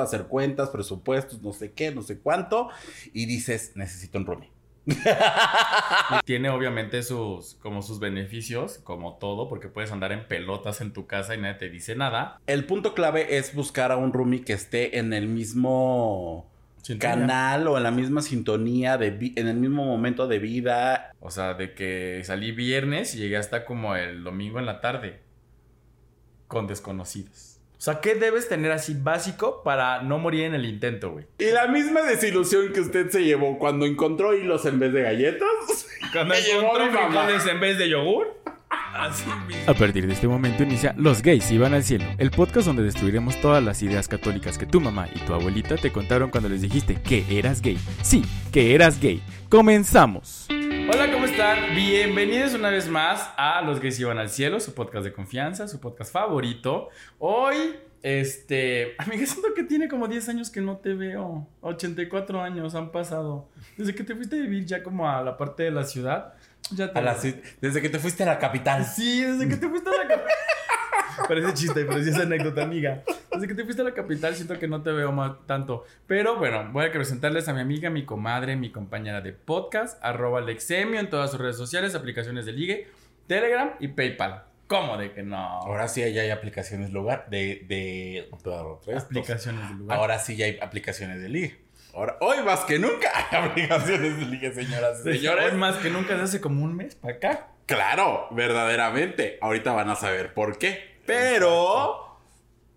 hacer cuentas, presupuestos, no sé qué, no sé cuánto, y dices, necesito un roomie. Tiene obviamente sus, como sus beneficios, como todo, porque puedes andar en pelotas en tu casa y nadie te dice nada. El punto clave es buscar a un roomie que esté en el mismo canal o en la misma sintonía, de en el mismo momento de vida. O sea, de que salí viernes y llegué hasta como el domingo en la tarde con desconocidos. O sea, ¿qué debes tener así básico para no morir en el intento, güey? Y la misma desilusión que usted se llevó cuando encontró hilos en vez de galletas. Cuando encontró frijoles en vez de yogur. Así mismo. A partir de este momento inicia Los gays iban al cielo, el podcast donde destruiremos todas las ideas católicas que tu mamá y tu abuelita te contaron cuando les dijiste que eras gay. Sí, que eras gay. Comenzamos. Bienvenidos una vez más a Los Gays Iban al Cielo, su podcast de confianza, su podcast favorito. Hoy, este, amiga, siento que tiene como 10 años que no te veo. 84 años han pasado. Desde que te fuiste a vivir ya como a la parte de la ciudad. Ya te... desde que te fuiste a la capital. Sí, desde que te fuiste a la capital. Parece chiste, pero sí es anécdota, amiga. Desde que te fuiste a la capital siento que no te veo más tanto. Pero bueno, voy a presentarles a mi amiga, mi comadre, mi compañera de podcast, arroba Lexemio en todas sus redes sociales, aplicaciones de ligue, Telegram y PayPal. ¿Cómo de que no? Ahora sí ya hay aplicaciones lugar de, de, aplicaciones de lugar. Ahora sí ya hay aplicaciones de ligue. Ahora, hoy más que nunca hay aplicaciones de ligue, señoras y señores. Hoy más que nunca, desde hace como un mes para acá. Claro, verdaderamente. Ahorita van a saber por qué. Pero,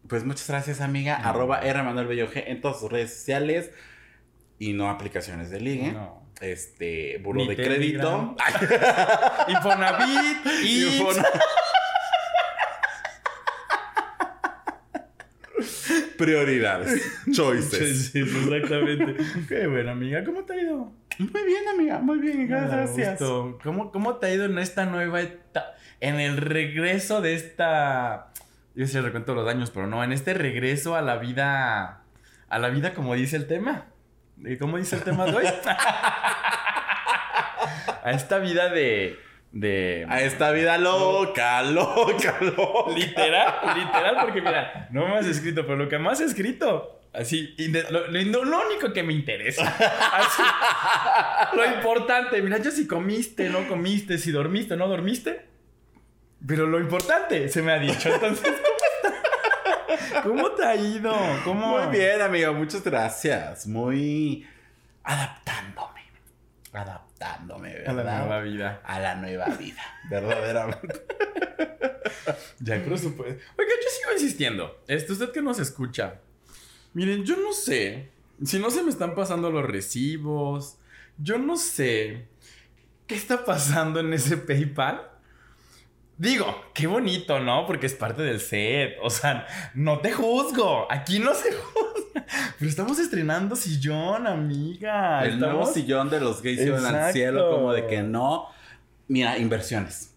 pues muchas gracias, amiga. Arroba R Manuel Bello G en todas sus redes sociales y no aplicaciones de ligue. No. Este, burro de crédito. Infonavit. Infona... Prioridades. Choices. Sí, exactamente. Qué bueno, amiga. ¿Cómo te ha ido? Muy bien, amiga. Muy bien. Gracias. ¿Cómo, ¿Cómo te ha ido en esta nueva etapa? en el regreso de esta. Yo sé, recuento los daños, pero no, en este regreso a la vida. A la vida, como dice el tema. ¿Y cómo dice el tema de hoy? a esta vida de. De... A esta vida loca, loca, loca. Literal, literal, porque mira, no me has escrito, pero lo que más he escrito Así, lo, lo, único que me interesa. Así, lo importante, mira, yo si comiste, no comiste, si dormiste, no dormiste. Pero lo importante se me ha dicho. Entonces, ¿cómo, te ha ido? ¿Cómo? Muy bien, amigo. Muchas gracias. Muy adaptándome. Adaptándome, ¿verdad? A la nueva vida. A la nueva vida. Verdaderamente. ya, por supuesto. Oiga, yo sigo insistiendo. Esto, usted que nos escucha. Miren, yo no sé. Si no se me están pasando los recibos. Yo no sé. ¿Qué está pasando en ese PayPal? Digo, qué bonito, ¿no? Porque es parte del set. O sea, no te juzgo. Aquí no se juzga. Pero estamos estrenando sillón, amiga. El nuevo sillón de los gays iban al cielo, como de que no. Mira, inversiones.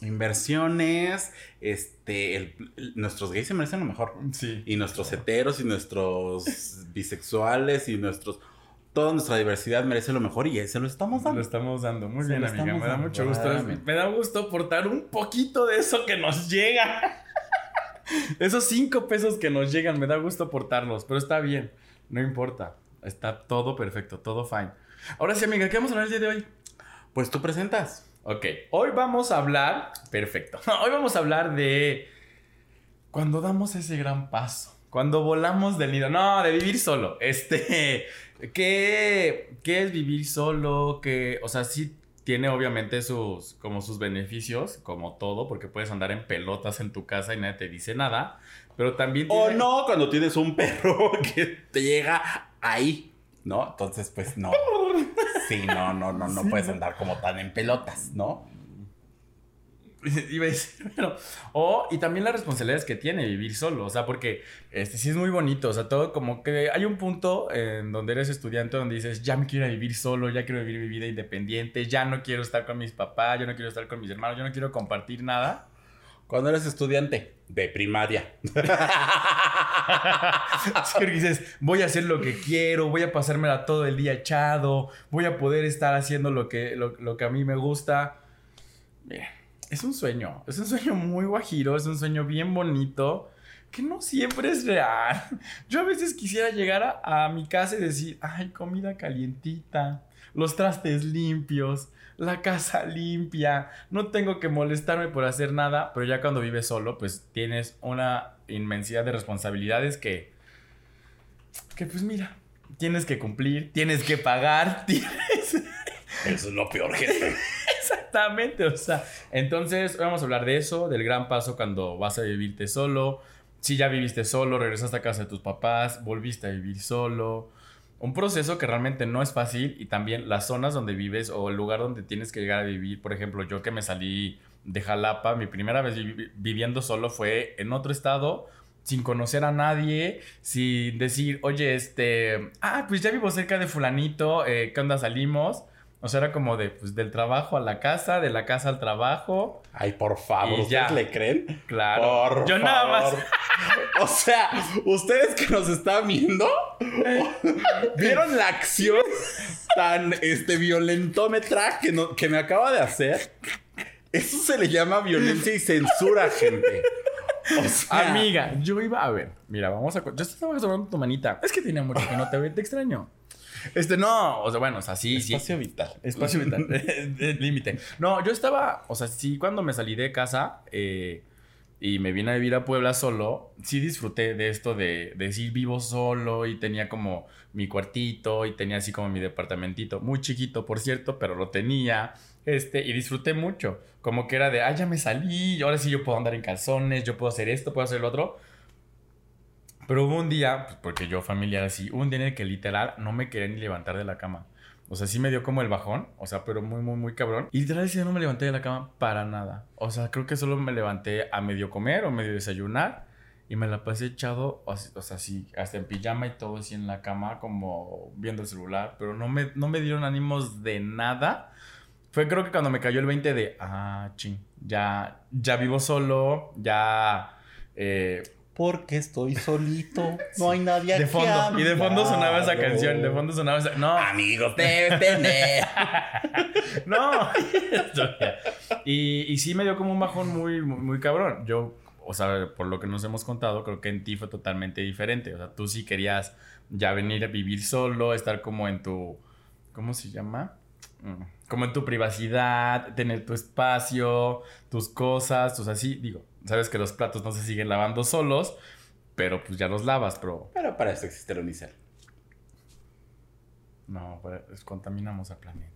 Inversiones. Este. nuestros gays se merecen lo mejor. Sí. Y nuestros heteros y nuestros bisexuales y nuestros toda nuestra diversidad merece lo mejor y se lo estamos dando. Lo estamos dando. Muy bien, amiga. Me da mucho gusto. Me da gusto aportar un poquito de eso que nos llega. Esos cinco pesos que nos llegan, me da gusto aportarlos, pero está bien. No importa. Está todo perfecto, todo fine. Ahora sí, amiga, ¿qué vamos a hablar el día de hoy? Pues tú presentas. Ok, hoy vamos a hablar. Perfecto. Hoy vamos a hablar de. Cuando damos ese gran paso. Cuando volamos del nido. No, de vivir solo. Este. ¿Qué, ¿Qué es vivir solo? Que, o sea, sí tiene obviamente sus, como sus beneficios, como todo, porque puedes andar en pelotas en tu casa y nadie te dice nada, pero también... O no, cuando tienes un perro que te llega ahí, ¿no? Entonces, pues no. Sí, no, no, no, no puedes andar como tan en pelotas, ¿no? Iba a decir, pero. O, y también las responsabilidades que tiene vivir solo. O sea, porque este sí es muy bonito. O sea, todo como que hay un punto en donde eres estudiante donde dices, ya me quiero vivir solo, ya quiero vivir mi vida independiente, ya no quiero estar con mis papás, ya no quiero estar con mis hermanos, yo no quiero compartir nada. Cuando eres estudiante de primaria. sí, dices, voy a hacer lo que quiero, voy a pasármela todo el día echado, voy a poder estar haciendo lo que, lo, lo que a mí me gusta. Bien es un sueño, es un sueño muy guajiro, es un sueño bien bonito que no siempre es real. Yo a veces quisiera llegar a, mi casa y decir, ay, comida calientita, los trastes limpios, la casa limpia, no tengo que molestarme por hacer nada, pero ya cuando vives solo, pues tienes una inmensidad de responsabilidades que, que pues mira, tienes que cumplir, tienes que pagar, tienes... Eso es lo peor, gente. Exactamente, o sea, entonces vamos a hablar de eso, del gran paso cuando vas a vivirte solo, si ya viviste solo, regresaste a casa de tus papás, volviste a vivir solo, un proceso que realmente no es fácil y también las zonas donde vives o el lugar donde tienes que llegar a vivir, por ejemplo, yo que me salí de Jalapa, mi primera vez viviendo solo fue en otro estado, sin conocer a nadie, sin decir, oye, este, ah, pues ya vivo cerca de fulanito, eh, ¿qué onda salimos? O sea, era como de, pues, del trabajo a la casa, de la casa al trabajo. Ay, por favor, ¿ustedes le creen? Claro. Por Yo nada más. o sea, ustedes que nos están viendo, ¿vieron la acción tan este, violentómetra que, no, que me acaba de hacer? Eso se le llama violencia y censura, gente. O sea, Amiga, yo iba a ver. Mira, vamos a. Yo estaba tomando tu manita. Es que tenía mucho que no te ve, te extraño. Este, no, o sea, bueno, o sea, sí, Espacio vital. Espacio vital. Límite. No, yo estaba, o sea, sí, cuando me salí de casa eh, y me vine a vivir a Puebla solo, sí disfruté de esto de, de decir vivo solo y tenía como mi cuartito y tenía así como mi departamentito, muy chiquito, por cierto, pero lo tenía. Este, y disfruté mucho. Como que era de, ah, ya me salí, ahora sí yo puedo andar en calzones, yo puedo hacer esto, puedo hacer lo otro. Pero hubo un día, pues, porque yo familiar así, un día en el que literal no me quería ni levantar de la cama. O sea, sí me dio como el bajón, o sea, pero muy, muy, muy cabrón. Y literal sí no me levanté de la cama para nada. O sea, creo que solo me levanté a medio comer o medio desayunar. Y me la pasé echado, o sea, sí, hasta en pijama y todo así en la cama, como viendo el celular. Pero no me, no me dieron ánimos de nada. Fue creo que cuando me cayó el 20 de, ah, ching, ya, ya vivo solo, ya... Eh, porque estoy solito. No hay nadie de fondo. Y de fondo sonaba esa canción. De fondo sonaba esa. No. Amigos, tener. no. y, y sí me dio como un bajón muy, muy, cabrón. Yo, o sea, por lo que nos hemos contado, creo que en ti fue totalmente diferente. O sea, tú sí querías ya venir a vivir solo, estar como en tu. ¿Cómo se llama? Mm, como en tu privacidad, tener tu espacio, tus cosas, tus así. Digo, sabes que los platos no se siguen lavando solos, pero pues ya los lavas, pero... Pero para eso existe el unicel. No, pues contaminamos al planeta.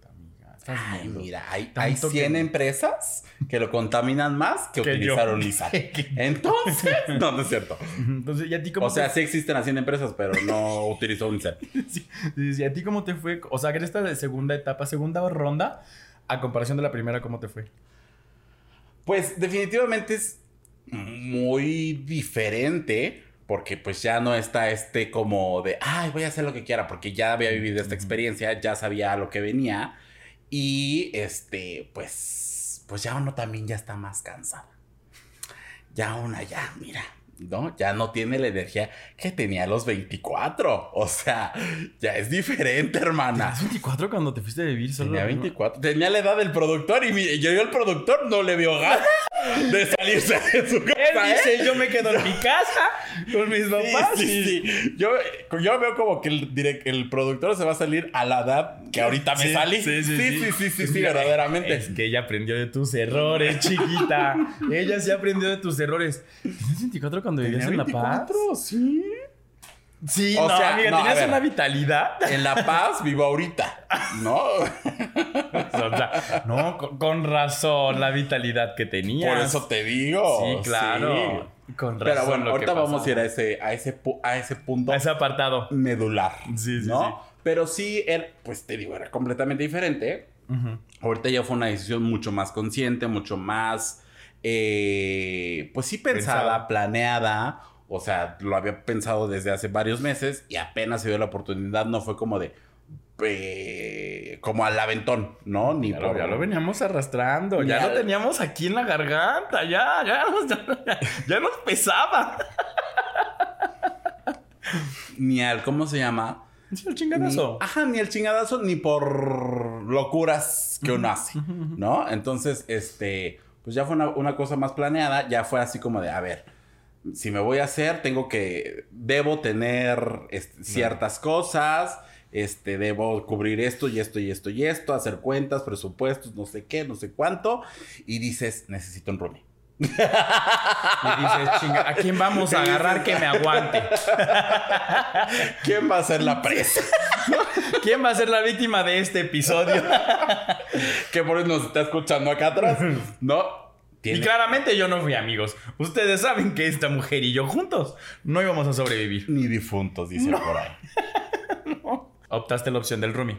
Estás Ay, mira, hay, hay 100 empresas que lo contaminan más que, utilizar unicel. Entonces, no, no es cierto. Entonces, ¿y a ti cómo O sea, sí existen las 100 empresas, pero no utilizó unicel. sí, ¿Y a ti cómo te fue? O sea, que esta de segunda etapa, segunda ronda, a comparación de la primera, ¿cómo te fue? Pues definitivamente es muy diferente porque pues ya no está este como de, ay, voy a hacer lo que quiera, porque ya había vivido esta experiencia, ya sabía lo que venía y este, pues, pues ya uno también ya está más cansado. Ya una ya, mira, ¿no? Ya no tiene la energía que tenía a los 24. O sea, ya es diferente, hermana. ¿Tenías 24 cuando te fuiste a vivir solo? Tenía 24. Tenía la edad del productor y yo, el productor no le vio ganas de salirse de su casa. Él dice, ¿eh? yo me quedo en mi casa con mis papás. Sí, sí, Yo, yo veo como que el, el productor se va a salir a la edad que ahorita me salí. Sí, sí, sí, sí, sí, sí, verdaderamente. Es que ella aprendió de tus errores, chiquita. ella sí aprendió de tus errores. ¿Tienes 24 cuando vivías en La Paz? sí. Sí, o no, sea, amiga, tenías una vitalidad. En La Paz vivo ahorita, ¿no? o sea, no, con, razón la vitalidad que tenías. Por eso te digo. Sí, claro. Con razón. Pero bueno, ahorita vamos a ir a ese, a ese, a ese punto. A ese apartado. Medular. Sí, sí, ¿no? sí. Pero sí, era, pues te digo, era completamente diferente. Ahorita ya fue una decisión mucho más consciente, mucho más, eh, pues sí pensada, planeada o sea, lo había pensado desde hace varios meses y apenas se dio la oportunidad, no fue como de... Eh, como al aventón, ¿no? Ni ya, lo, ya lo veníamos arrastrando, ya, lo teníamos aquí en la garganta, ya, ya, ya, nos pesaba. ni al, ¿cómo se llama? Ni el chingadazo. ajá, ni el chingadazo, ni por locuras que uno hace, ¿no? Entonces, este, pues ya fue una, una cosa más planeada, ya fue así como de, a ver, si me voy a hacer, tengo que, debo tener este, ciertas cosas, este, debo cubrir esto y esto y esto y esto, hacer cuentas, presupuestos, no sé qué, no sé cuánto, y dices, necesito un roomie. Y dices, chinga, ¿a quién vamos a agarrar que me aguante? ¿Quién va a ser la presa? ¿Quién va a ser la víctima de este episodio? que por eso nos está escuchando acá atrás. No. Y claramente yo no fui amigos. Ustedes saben que esta mujer y yo juntos no íbamos a sobrevivir. Ni difuntos, dicen por ahí. Optaste la opción del roomie.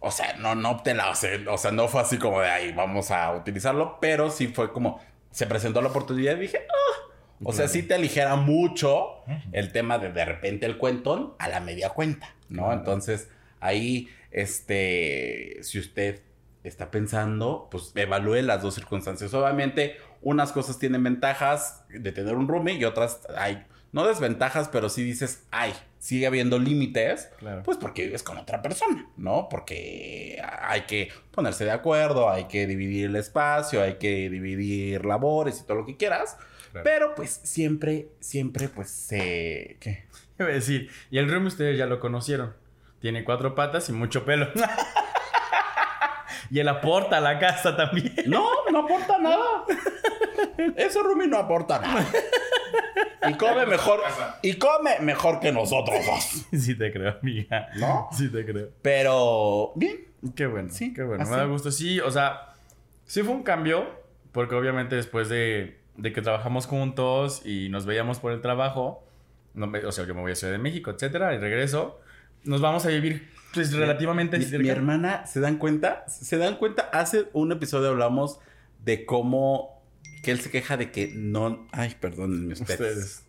O sea, no, no opté la, o sea, no fue así como de ahí, vamos a utilizarlo, pero sí fue como, se presentó la oportunidad y dije, ah. O sea, sí te aligera mucho el tema de de repente el cuentón a la media cuenta, ¿no? Claro. Entonces, ahí, este, si usted está pensando, pues evalúe las dos circunstancias. Obviamente, unas cosas tienen ventajas de tener un roomie y otras hay, no desventajas, pero sí dices, ay, sigue habiendo límites, Claro. pues porque vives con otra persona, ¿no? Porque hay que ponerse de acuerdo, hay que dividir el espacio, hay que dividir labores y todo lo que quieras. Claro. Pero pues siempre, siempre pues se... ¿Qué? Iba a decir, y el roomie ustedes ya lo conocieron. Tiene cuatro patas y mucho pelo. y él aporta a la casa también. No, no aporta nada. Ese Rumi no aporta nada. Y come mejor, y come mejor que nosotros dos, Sí te creo, amiga. ¿no? Sí te creo. Pero bien, Qué bueno, Sí, qué bueno. así. Me da gusto. Sí, o sea, sí fue un cambio, porque obviamente después de, de que trabajamos juntos y nos veíamos por el trabajo, no me- o sea, yo me voy a Ciudad de México, etcétera, y regreso, nos vamos a vivir pues, relativamente mi, cerca. mi hermana, ¿se dan cuenta? ¿Se dan cuenta? Hace un episodio hablamos de cómo que él se queja de que no... Ay, perdónenme ustedes. Ustedes.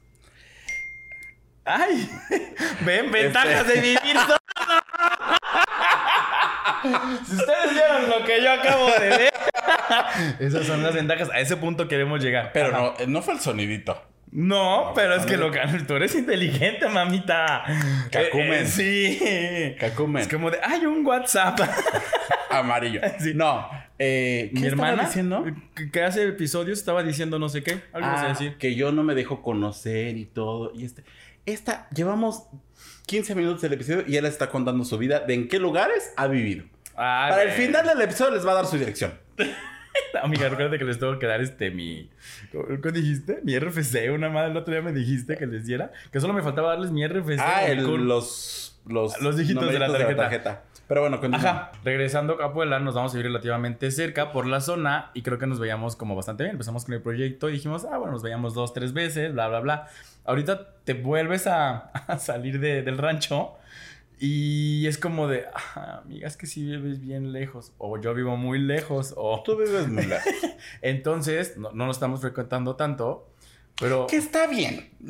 ¡Ay! Ven, ventajas de vivir solo. si ustedes vieron lo que yo acabo de ver. Esas son las ventajas. A ese punto queremos llegar. Pero Ajá. no, no fue el sonidito. No, pero es que lo que tú eres inteligente, mamita. Cacumen. Eh, eh, sí. Cacumen. Es como de, hay un WhatsApp. Amarillo. Sí. No. Eh, ¿qué Mi hermana, diciendo? que, hace episodios estaba diciendo no sé qué. Algo Ah, decir. que yo no me dejo conocer y todo. Y este, esta, llevamos 15 minutos del episodio y él está contando su vida de en qué lugares ha vivido. Para el final del episodio les va a dar su dirección. Amiga, recuerda que les tengo que dar este mi. ¿Cómo cómo dijiste? Mi RFC. Una madre el otro día me dijiste que les diera. Que solo me faltaba darles mi RFC. Ah, el- Cool. los, los, Los dígitos de la numeritos tarjeta. Pero bueno, continúa. Ajá. Regresando a Puebla, nos vamos a ir relativamente cerca por la zona y creo que nos veíamos como bastante bien. Empezamos con el proyecto y dijimos, ah, bueno, nos veíamos dos, tres veces, bla, bla, bla. Ahorita te vuelves a, a salir de- del rancho y es como de, ah, amiga, es que si vives bien lejos o yo vivo muy lejos o... Tú vives muy lejos. Entonces, no, no lo estamos frecuentando tanto, pero... que está bien.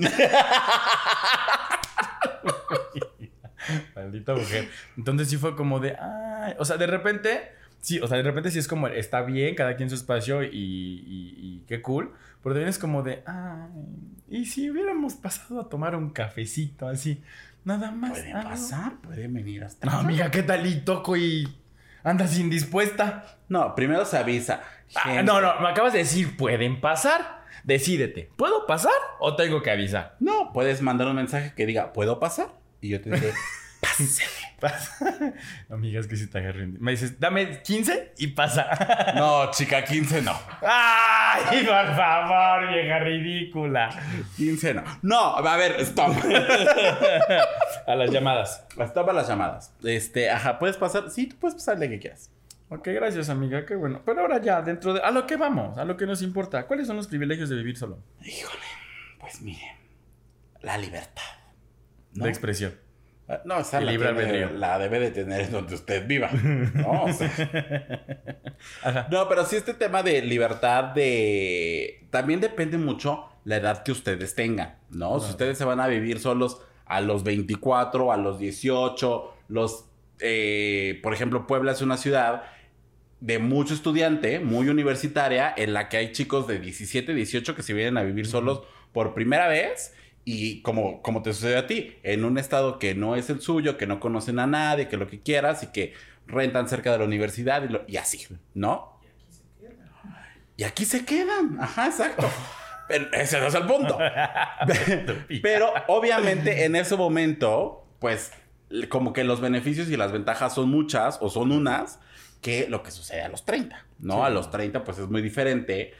Maldita mujer. Entonces sí fue como de, ay, o sea, de repente, sí, o sea, de repente sí es como, está bien, cada quien su espacio y, y- y qué cool, pero también es como de, ay, y si hubiéramos pasado a tomar un cafecito así, nada más. Pueden algo?" pasar, pueden venir hasta No, amiga, ¿qué tal y toco y andas indispuesta? No, primero se avisa. Ah, no, no, me acabas de decir, pueden pasar. Decídete, ¿puedo pasar o tengo que avisar? No, puedes mandar un mensaje que diga, ¿puedo pasar? Y yo te diré, Pasa. Amiga, es que si te agarré. Me dices, dame 15 y pasa. no, chica, 15 no. ¡Ay, por favor, vieja ridícula! 15 no. No, a ver, stop. A las llamadas. Stop a las llamadas. Este, ajá, ¿puedes pasar? Sí, tú puedes pasarle que quieras. Ok, gracias, amiga, qué bueno. Pero ahora ya, dentro de. A lo que vamos, a lo que nos importa. ¿Cuáles son los privilegios de vivir solo? Híjole, pues mire, la libertad. ¿no? De expresión. Ah, No, esa la, tiene- la debe de tener en donde usted viva. ¿no? O sea, Ajá. no, pero sí este tema de libertad de... También depende mucho la edad que ustedes tengan, ¿no? Si ustedes se van a vivir solos a los 24, a los 18, los... eh, por ejemplo, Puebla es una ciudad de mucho estudiante, muy universitaria, en la que hay chicos de 17, 18 que se vienen a vivir solos por primera vez y como, como te sucede a ti, en un estado que no es el suyo, que no conocen a nadie, que lo que quieras y que rentan cerca de la universidad y, lo- y así, ¿no? Y aquí se quedan, ajá, exacto. Pero ese no es el punto. Pero obviamente en ese momento, pues como que los beneficios y las ventajas son muchas o son unas que lo que sucede a los 30, ¿no? A los 30 pues es muy diferente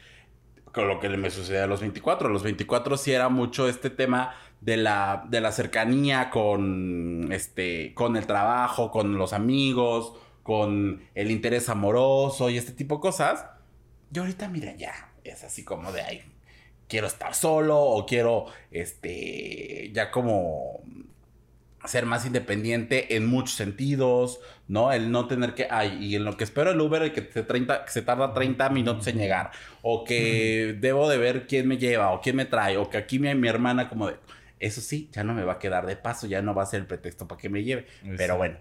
lo que me sucede a los 24. A los 24 sí era mucho este tema de la, de la cercanía con, este, con el trabajo, con los amigos, con el interés amoroso y este tipo de cosas. Y ahorita, mira, ya, es así como de ahí, quiero estar solo o quiero, este, ya como ser más independiente en muchos sentidos, ¿no? El no tener que, ay, y en lo que espero el Uber, el que, se, 30, que se tarda 30 minutos en llegar, o que debo de ver quién me lleva, o quién me trae, o que aquí mi, mi hermana como de, eso sí, ya no me va a quedar de paso, ya no va a ser el pretexto para que me lleve, pero bueno,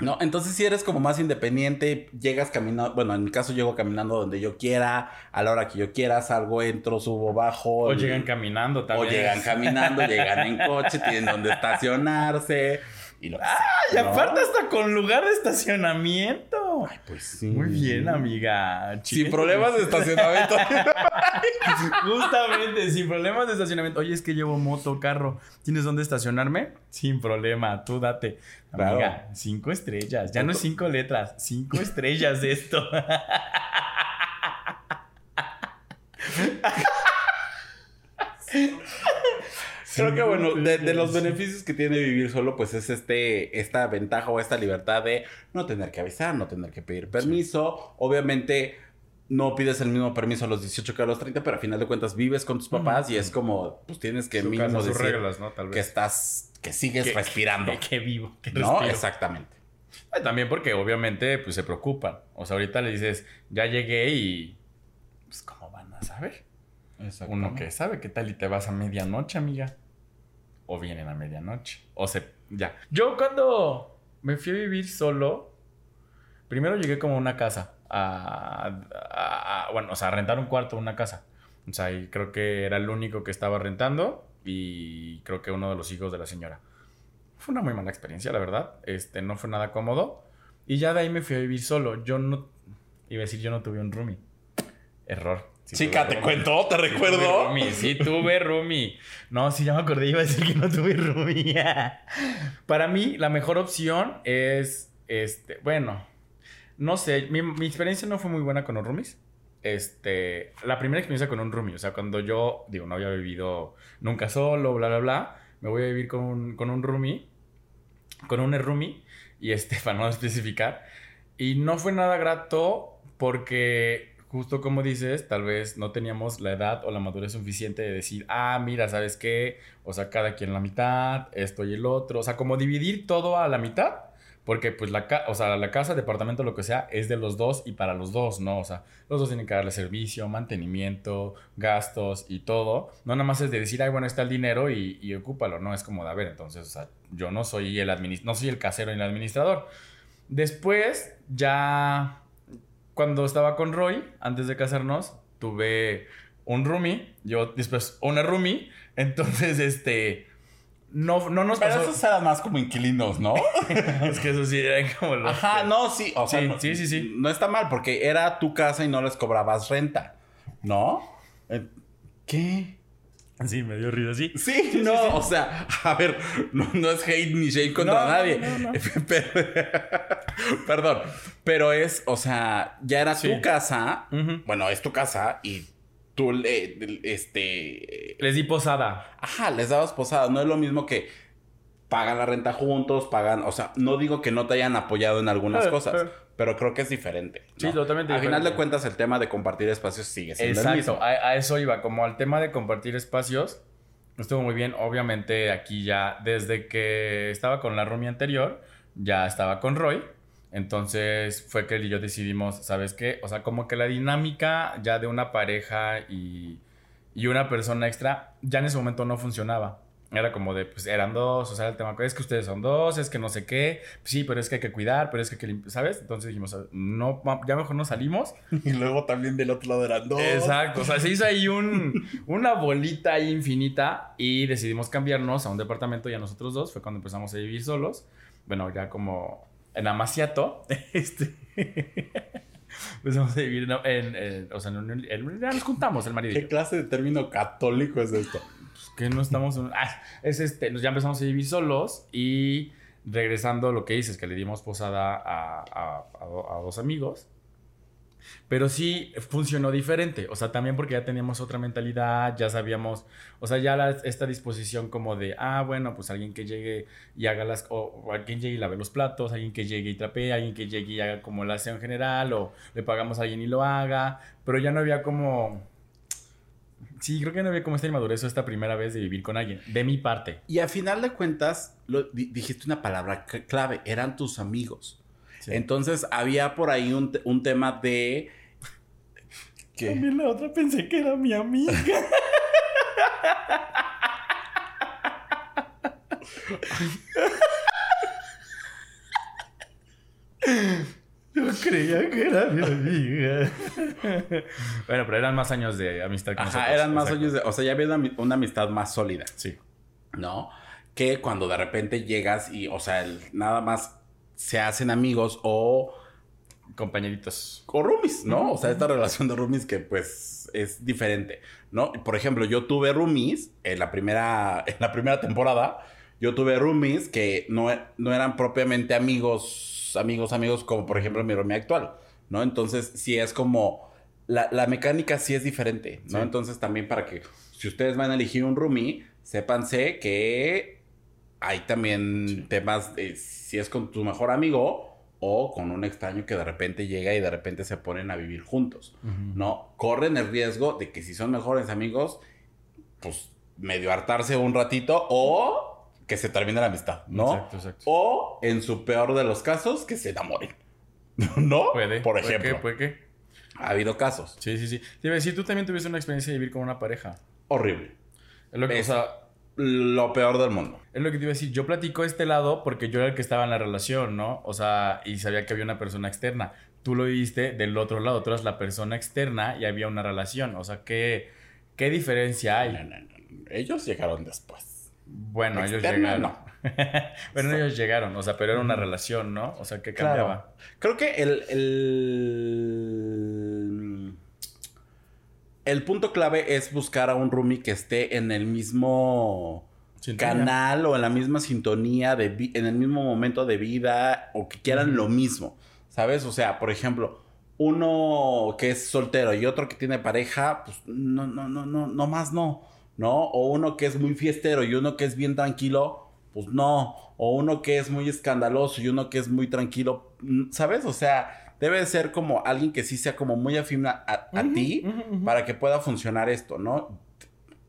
¿No? Entonces, si eres como más independiente, llegas caminando, bueno, en mi caso llego caminando donde yo quiera, a la hora que yo quiera, salgo, entro, subo, bajo. O llegan caminando también. O llegan caminando, llegan en coche, tienen donde estacionarse. Y lo ¡Ah! Y aparte hasta con lugar de estacionamiento. Ay, pues sí. Muy bien, amiga. Sin problemas de estacionamiento. Justamente, sin problemas de estacionamiento. Oye, es que llevo moto, carro. ¿Tienes dónde estacionarme? Sin problema, tú date. Amiga, cinco estrellas. Ya no cinco letras, cinco estrellas de esto. Creo que bueno, de, los beneficios que tiene vivir solo, pues es este, esta ventaja o esta libertad de no tener que avisar, no tener que pedir permiso. Obviamente, no pides el mismo permiso a los 18 que a los 30, pero a final de cuentas vives con tus papás y es como, pues tienes que mínimo decir reglas, ¿no? Tal vez. que estás, que sigues respirando. Que, vivo, que No, exactamente. También porque obviamente pues se preocupan. O sea, ahorita le dices, ya llegué y pues cómo van a saber. Uno que sabe qué tal y te vas a medianoche, amiga. O vienen a medianoche. O se, ya. Yo cuando me fui a vivir solo, primero llegué como a una casa. A, bueno, o sea, a rentar un cuarto, una casa. O sea, y creo que era el único que estaba rentando y creo que uno de los hijos de la señora. Fue una muy mala experiencia, la verdad. Este, no fue nada cómodo. Y ya de ahí me fui a vivir solo. Yo no, iba a decir, yo no tuve un roomie. Error. Chica, te cuento, te recuerdo. Tuve sí, tuve roomie. No, sí, ya me acordé, iba a decir que no tuve roomie. Para mí, la mejor opción es, este, bueno, no sé, mi, experiencia no fue muy buena con los roomies. Este, la primera experiencia con un roomie, o sea, cuando yo, digo, no había vivido nunca solo, bla, bla, bla, me voy a vivir con un, con un roomie, con un roomie, y este, para no especificar, y no fue nada grato porque justo como dices, tal vez no teníamos la edad o la madurez suficiente de decir, ah, mira, ¿sabes qué? O sea, cada quien la mitad, esto y el otro. O sea, como dividir todo a la mitad. Porque pues la, o sea, la casa, departamento, lo que sea, es de los dos y para los dos, ¿no? O sea, los dos tienen que darle servicio, mantenimiento, gastos y todo. No nada más es de decir, ay, bueno, está el dinero y, y ocúpalo, ¿no? Es como de, a ver, entonces, o sea, yo no soy el, no soy el casero ni el administrador. Después, ya cuando estaba con Roy, antes de casarnos, tuve un roomie, yo después una roomie, entonces este no, no nos Pero esos eran más como inquilinos, ¿no? es que eso sí eran como los Ajá, no, sí, o sea, sí, no, sí, sí, sí. No está mal porque era tu casa y no les cobrabas renta, ¿no? Eh, ¿Qué? Sí, me dio risa, sí. Sí, no, o sea, a ver, no, es hate ni shade contra nadie. perdón, pero es, o sea, ya era tu casa. Bueno, es tu casa y tú le, este... Les di posada. Ajá, les dabas posada. No es lo mismo que pagan la renta juntos, pagan, o sea, no digo que no te hayan apoyado en algunas eh, cosas, eh. Pero creo que es diferente. Sí, totalmente. Al final de cuentas, el tema de compartir espacios sigue siendo Exacto, el mismo. A, a, eso iba, como al tema de compartir espacios, estuvo muy bien. Obviamente, aquí ya, desde que estaba con la roomie anterior, ya estaba con Roy. Entonces fue que él y yo decidimos, ¿sabes qué? O sea, como que la dinámica ya de una pareja y, y una persona extra ya en ese momento no funcionaba. Era como de, pues eran dos, o sea, el tema es que ustedes son dos, es que no sé qué, sí, pero es que hay que cuidar, pero es que hay que ¿sabes? Entonces dijimos, no, ya mejor no salimos. Y luego también del otro lado eran dos. Exacto, o sea, se hizo ahí un, una bolita ahí infinita y decidimos cambiarnos a un departamento ya nosotros dos, fue cuando empezamos a vivir solos. Bueno, ya como en Amaciato, este... Empezamos a vivir en, en- en- o sea, en, nos juntamos el marido y ¿Qué clase de término católico es esto? Que no estamos en- ah, es este, nos- ya empezamos a vivir solos y regresando a lo que dices, que le dimos posada a, a- a a dos amigos. Pero sí funcionó diferente, o sea, también porque ya teníamos otra mentalidad, ya sabíamos, o sea, ya la- esta disposición como de, ah, bueno, pues alguien que llegue y haga las, o, o alguien llegue y lave los platos, alguien que llegue y trapee, alguien que llegue y haga como el aseo en general, o le pagamos a alguien y lo haga, pero ya no había como, sí, creo que no había como esta inmadurez esta primera vez de vivir con alguien, de mi parte. Y a final de cuentas, lo- dijiste una palabra clave, eran tus amigos. Sí. Entonces había por ahí un, te- un tema de... que También la otra pensé que era mi amiga. Yo creía que era mi amiga. bueno, pero eran más años de amistad con Ajá, nosotros. eran más años de... O sea, ya había una, una amistad más sólida, Sí. ¿no? Que cuando de repente llegas y, o sea, el- nada más se hacen amigos o... Compañeritos. o roomies, ¿no? O sea, esta relación de roomies que pues es diferente, ¿no? Por ejemplo, yo tuve roomies en la primera, en la primera temporada, yo tuve roomies que no, no eran propiamente amigos, amigos, amigos, como por ejemplo mi roomie actual, ¿no? Entonces, sí es como, la, la mecánica sí es diferente, ¿no? Sí. Entonces, también para que, si ustedes van a elegir un roomie, sépanse que hay también temas de si es con tu mejor amigo o con un extraño que de repente llega y de repente se ponen a vivir juntos, ¿no? Corren el riesgo de que si son mejores amigos, pues medio hartarse un ratito o que se termine la amistad, ¿no? Exacto, exacto. O en su peor de los casos, que se enamoren, ¿no? Puede. Por puede ejemplo, que, puede que. ha habido casos Sí, sí, sí. Te iba a decir, tú también tuviste una experiencia de vivir con una pareja. horrible, Es lo que, o sea, lo peor del mundo. Es lo que te iba a decir. Yo platico este lado porque yo era el que estaba en la relación, ¿no? O sea, y sabía que había una persona externa. Tú lo viviste del otro lado. Tú eras la persona externa y había una relación. O sea, ¿qué, qué diferencia hay? No, no, no. Ellos llegaron después. Bueno, ellos llegaron. no. bueno, ellos llegaron. O sea, pero era una relación, ¿no? O sea, ¿qué cambiaba? Creo que el, el, el punto clave es buscar a un roomie que esté en el mismo Sintonía. canal o en la misma sintonía, de en el mismo momento de vida o que quieran lo mismo, ¿sabes? O sea, por ejemplo, uno que es soltero y otro que tiene pareja, pues no, no, no, no, no más no, ¿no? O uno que es muy fiestero y uno que es bien tranquilo, pues no. O uno que es muy escandaloso y uno que es muy tranquilo, mm, ¿sabes? O sea, debe de ser como alguien que sí sea como muy afín a, a- ti para que pueda funcionar esto, ¿no?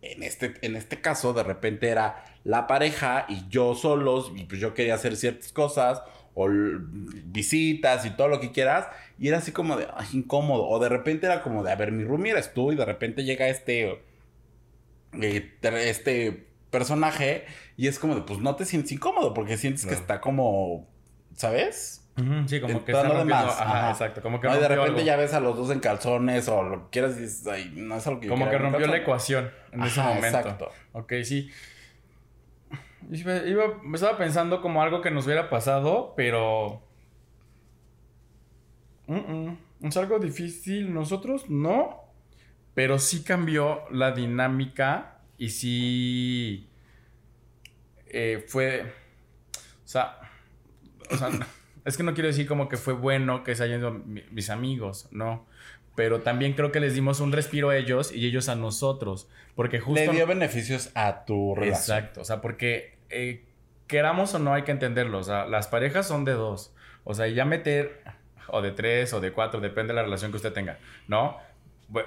En este, en este caso, de repente era la pareja y yo solos, y pues yo quería hacer ciertas cosas, o visitas y todo lo que quieras, y era así como de, ay, incómodo, o de repente era como de, a ver, mi roomie eres tú, y de repente llega este, eh, este personaje, y es como de, pues no te sientes incómodo, porque sientes que está como, ¿sabes? Sí, como que está de rompiendo. más, Ajá, ajá. exacto. Como que No, y de repente algo. ya ves a los dos en calzones, o lo que quieras, y dices, ay, no es algo que yo Como que rompió la calzones". ecuación en ese momento. exacto. Ok, sí. Iba, estaba pensando como algo que nos hubiera pasado, pero. Mm-mm. Es algo difícil. Nosotros no. Pero sí cambió la dinámica y sí. eh, fue. O sea. O sea, es que no quiero decir como que fue bueno que se hayan ido mi- mis amigos, no. Pero también creo que les dimos un respiro a ellos y ellos a nosotros. Porque justo. Le dio beneficios a tu relación. Exacto, o sea, porque eh, queramos o no hay que entenderlo, o sea, las parejas son de dos, o sea, ya meter, o de tres, o de cuatro, depende de la relación que usted tenga, ¿no?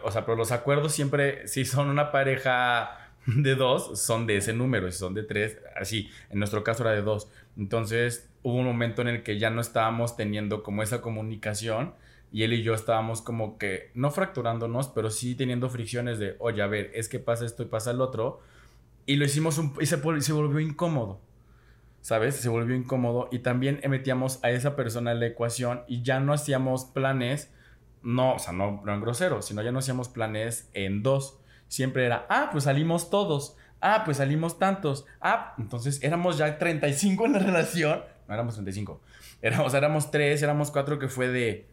O sea, pero los acuerdos siempre, si son una pareja de dos, son de ese número, si son de tres, así, en nuestro caso era de dos, entonces hubo un momento en el que ya no estábamos teniendo como esa comunicación y él y yo estábamos como que, no fracturándonos, pero sí teniendo fricciones de, oye, a ver, es que pasa esto y pasa el otro. Y lo hicimos un, y se, se volvió incómodo. ¿Sabes? Se volvió incómodo. Y también metíamos a esa persona en la ecuación y ya no hacíamos planes, no, o sea, no, no en grosero, sino ya no hacíamos planes en dos. Siempre era, ah, pues salimos todos. Ah, pues salimos tantos. Ah, entonces éramos ya 35 en la relación. No éramos 35. Éramos, éramos tres, éramos cuatro que fue de,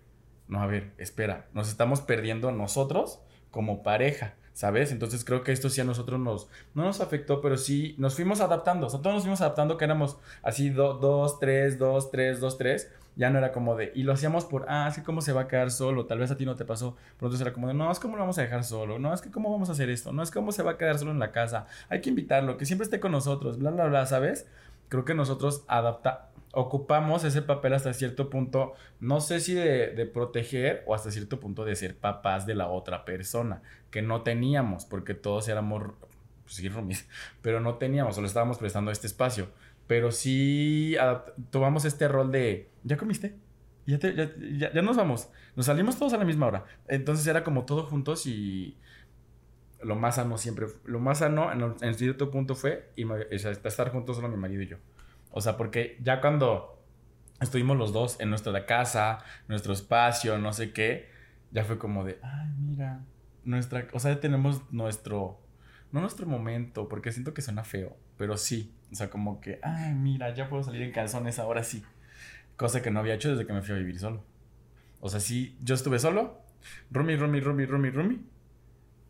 no, a ver, espera, nos estamos perdiendo nosotros como pareja. ¿sabes? Entonces creo que esto sí a nosotros nos, no nos afectó, pero sí nos fuimos adaptando, o sea, todos nos fuimos adaptando que éramos así dos, tres, dos, tres, dos, tres, ya no era como de, y lo hacíamos por, ah, es que cómo se va a quedar solo, tal vez a ti no te pasó, pero entonces era como de, no, es cómo lo vamos a dejar solo, no, es que cómo vamos a hacer esto, no, es cómo se va a quedar solo en la casa, hay que invitarlo, que siempre esté con nosotros, bla, bla, bla, ¿sabes? Creo que nosotros adapta, ocupamos ese papel hasta cierto punto, no sé si de, proteger o hasta cierto punto de ser papás de la otra persona, que no teníamos, porque todos éramos, pues sí, rumis, pero no teníamos, solo estábamos prestando este espacio. Pero sí tomamos este rol de, ¿ya comiste? Ya, ya, nos vamos. Nos salimos todos a la misma hora. Entonces era como todos juntos y lo más sano siempre, lo más sano en, cierto punto fue y, estar juntos solo mi marido y yo. O sea, porque ya cuando estuvimos los dos en nuestra casa, nuestro espacio, no sé qué, ya fue como de, ay, mira, nuestra, o sea, ya tenemos nuestro, no nuestro momento, porque siento que suena feo, pero sí, o sea, como que, ay, mira, ya puedo salir en calzones ahora sí. Cosa que no había hecho desde que me fui a vivir solo. O sea, sí, yo estuve solo, Rumi, Rumi, Rumi, Rumi, Rumi,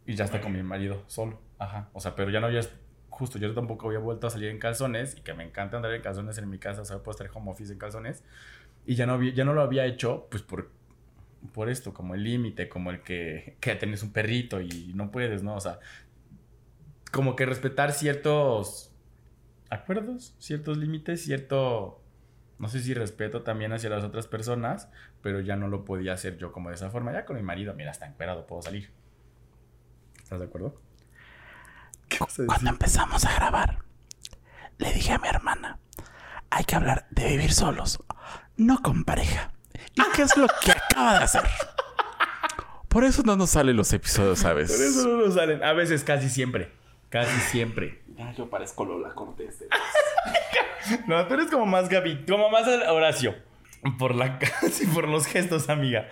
y ya está con mi marido solo. Ajá, o sea, pero ya no había justo yo tampoco había vuelto a salir en calzones y que me encanta andar en calzones en mi casa, o sea, puedo estar home office en calzones. Y ya no, ya no lo había hecho, pues por, por esto, como el límite, como el que, que tenés un perrito y no puedes, ¿no? O sea, como que respetar ciertos acuerdos, ciertos límites, cierto, no sé si respeto también hacia las otras personas, pero ya no lo podía hacer yo como de esa forma. Ya con mi marido, mira, está encuerado, puedo salir. ¿Estás de acuerdo? Cuando empezamos a grabar, le dije a mi hermana, hay que hablar de vivir solos, no con pareja. ¿Y qué es lo que acaba de hacer? Por eso no nos salen los episodios, ¿sabes? Por eso no nos salen. A veces, casi siempre. Casi siempre. yo parezco Lola Cortés. no, tú eres como más Gaby, como más Horacio. Por la casi por los gestos, amiga.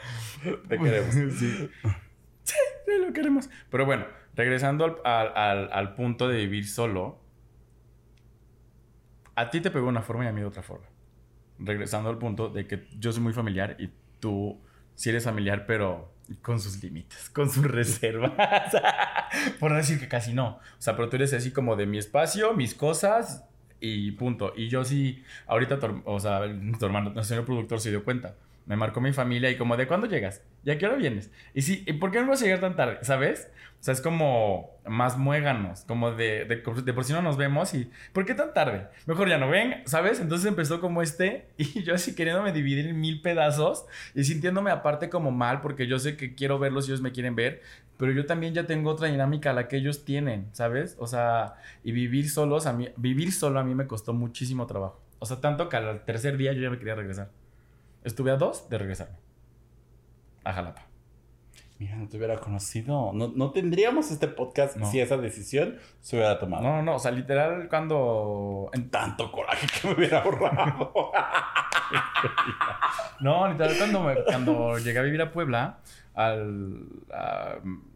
Te queremos. sí. Sí, lo queremos. Pero bueno, regresando al, punto de vivir solo, a ti te pegó una forma y a mí de otra forma. Regresando al punto de que yo soy muy familiar y tú sí eres familiar, pero con sus límites, con sus reservas. Por no decir que casi no. O sea, pero tú eres así como de mi espacio, mis cosas y punto. Y yo sí, ahorita, o sea, tu hermano, nuestro señor productor se dio cuenta. Me marcó mi familia y como, ¿de cuándo llegas? ¿Y a qué hora vienes? Y sí, ¿y por qué no vas a llegar tan tarde? ¿Sabes? O sea, es como más muéganos, como de, de, por si no nos vemos y ¿por qué tan tarde? Mejor ya no ven, ¿sabes? Entonces empezó como este y yo así queriéndome dividir en mil pedazos y sintiéndome aparte como mal porque yo sé que quiero verlos y ellos me quieren ver, pero yo también ya tengo otra dinámica a la que ellos tienen, ¿sabes? O sea, y vivir solos, a mí, vivir solo a mí me costó muchísimo trabajo. O sea, tanto que al tercer día yo ya me quería regresar. Estuve a dos de regresarme. A Jalapa. Mira, no te hubiera conocido. No, no tendríamos este podcast si esa decisión se hubiera tomado. No, no, O sea, literal, cuando. En tanto coraje que me hubiera ahorrado. no, literal, cuando, cuando llegué a vivir a Puebla, al,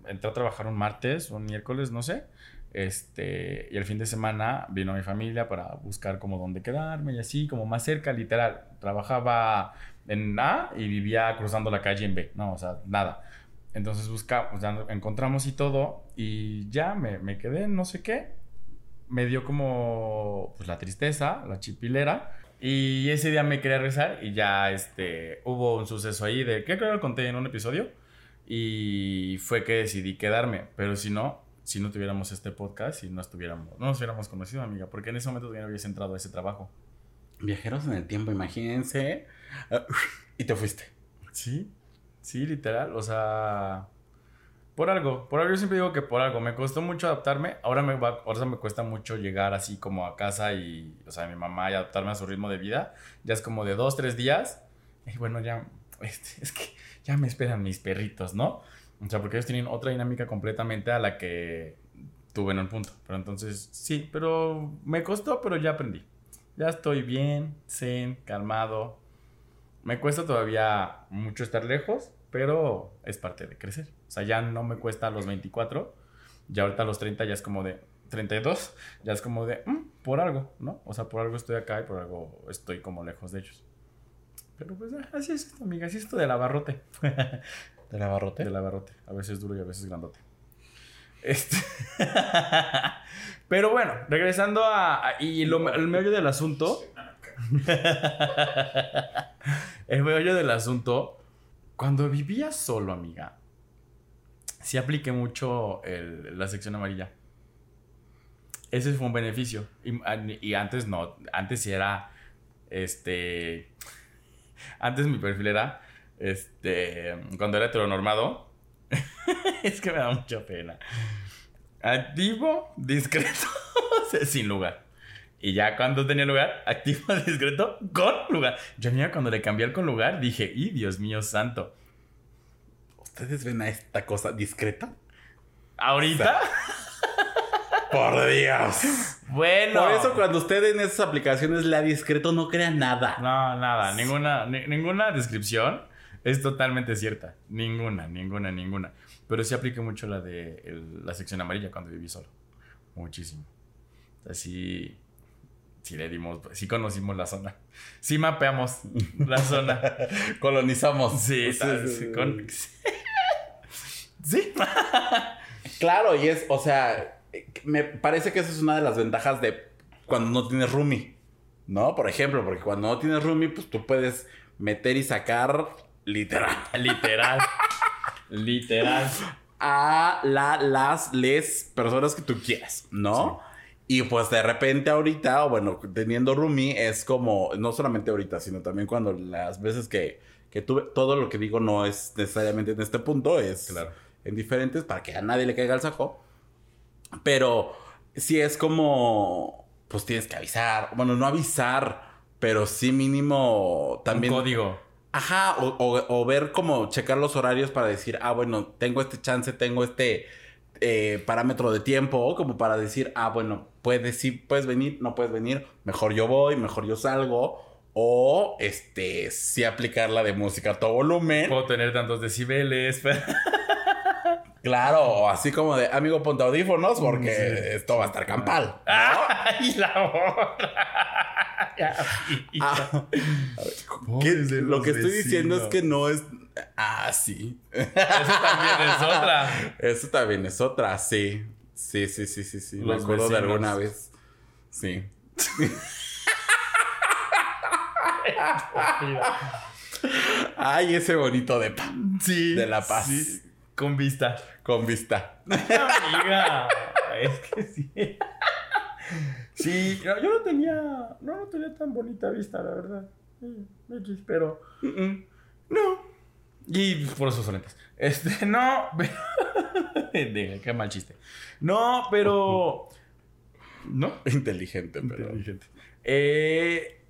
entré a trabajar un martes, un miércoles, no sé. Este, y el fin de semana vino mi familia para buscar como dónde quedarme y así, como más cerca, literal. Trabajaba en A y vivía cruzando la calle en B, no, o sea, nada. Entonces buscamos, ya encontramos y todo, y ya me, me quedé, no sé qué. Me dio como pues, la tristeza, la chipilera. Y ese día me quería rezar y ya este, hubo un suceso ahí de que creo que lo conté en un episodio. Y fue que decidí quedarme. Pero si no, si no tuviéramos este podcast, si no estuviéramos, no nos hubiéramos conocido, amiga, porque en ese momento todavía no hubiese entrado a ese trabajo. Viajeros en el tiempo, imagínense. Y te fuiste. Sí, sí, literal. O sea, por algo. Por algo yo siempre digo que por algo. Me costó mucho adaptarme. Ahora me, va, ahora me cuesta mucho llegar así como a casa y, o sea, mi mamá y adaptarme a su ritmo de vida. Ya es como de dos, tres días. Y bueno, ya, este, es que ya me esperan mis perritos, ¿no? O sea, porque ellos tienen otra dinámica completamente a la que tuve en el punto. Pero entonces, sí, pero me costó, pero ya aprendí. Ya estoy bien, zen, calmado. Me cuesta todavía mucho estar lejos, pero es parte de crecer. O sea, ya no me cuesta a los 24, ya ahorita a los 30 ya es como de 32, ya es como de, mm, por algo, ¿no? O sea, por algo estoy acá y por algo estoy como lejos de ellos. Pero pues ah, así es esto, amiga. Así es esto del abarrote. ¿Del abarrote? Del abarrote. A veces duro y a veces grandote. Este. Pero bueno, regresando a. a- y lo, el meollo del asunto. el meollo del asunto. Cuando vivía solo, amiga. Sí apliqué mucho la sección amarilla. Ese fue un beneficio. Y, y antes no. Antes sí era. Este. Antes mi perfil era. Este. Cuando era heteronormado. es que me da mucha pena. Activo, discreto, sin lugar. Y ya cuando tenía lugar, activo, discreto, con lugar. Yo mira, cuando le cambié el con lugar, dije, ¡y Dios mío santo! ¿Ustedes ven a esta cosa discreta? ¿Ahorita? Por Dios. bueno. Por eso cuando usted en esas aplicaciones lea discreto, no crea nada. No, nada, ninguna, ni- ninguna descripción es totalmente cierta. Ninguna, ninguna, ninguna. Pero sí apliqué mucho la de el- la sección amarilla cuando viví solo. Muchísimo. Así. Sí le dimos, sí conocimos la zona. Sí mapeamos la zona. Colonizamos. Sí, Sí, sí, sí, sí. con- sí. Claro, y es, o sea, me parece que esa es una de las ventajas de cuando no tienes roomie, ¿no? Por ejemplo, porque cuando no tienes roomie, pues tú puedes meter y sacar literal Literal. Literal. a la, las, les personas que tú quieras, ¿no? Y pues de repente ahorita, o bueno, teniendo roomie es como, no solamente ahorita, sino también cuando las veces que, que tuve, todo lo que digo no es necesariamente en este punto, es Claro. en diferentes para que a nadie le caiga el saco. Pero sí es como, pues tienes que avisar, bueno, no avisar, pero sí mínimo también... Un código. Ajá, o, o- o ver como checar los horarios para decir, ah, bueno, tengo este chance, tengo este eh, parámetro de tiempo, como para decir, ah, bueno, puedes, sí, puedes venir, no puedes venir, mejor yo voy, mejor yo salgo, o este, sí aplicar la de música a todo volumen. Puedo tener tantos decibeles. Claro, o así como de, amigo, ponte audífonos porque Sí. esto va a estar campal. ¡Ay, la otra! Ah, Lo que estoy diciendo es que no es... Ah, sí. Eso también es otra. Eso también es otra, sí. Sí, sí, sí, sí, sí. Me acuerdo de alguna vez. Sí. Ay, ese bonito de pan. Sí. De La Paz. sí, con vista. Con vista. Amiga. Es que sí. Sí, yo no tenía. No, no tenía tan bonita vista, la verdad. Mm, X, pero. No. Y por eso son lentes. Este, no. qué mal chiste. No, pero. No. Inteligente, pero. Inteligente. Eh,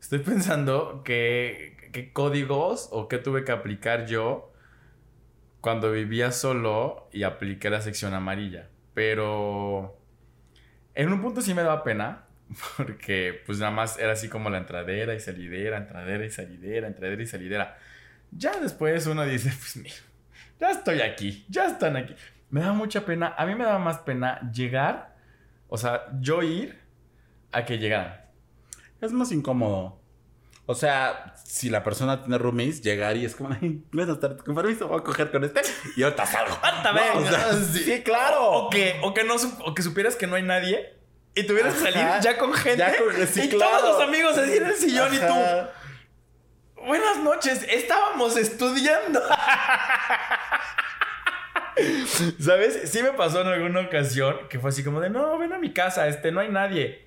estoy pensando que, qué códigos o qué tuve que aplicar yo cuando vivía solo y apliqué la sección amarilla. Pero en un punto sí me daba pena porque pues nada más era así como la entradera y salidera, entradera y salidera, entradera y salidera. Ya después uno dice, pues mira, ya estoy aquí, ya están aquí. Me da mucha pena, a mí me daba más pena llegar, o sea, yo ir a que llegaran. Es más incómodo. O sea, si la persona tiene roomies, llegar y es como, ay, buenas tardes, con permiso, voy a coger con este y ahorita salgo. ¡Ahorita No, o sea, Sí. sí, claro. O que, o que, no, sup- o que supieras que no hay nadie y tuvieras que salir ya con gente Ya con- sí, y claro. todos los amigos así en el sillón y tú. Buenas noches, estábamos estudiando. ¿Sabes? Sí me pasó en alguna ocasión que fue así como de, no, ven a mi casa, este, no hay nadie.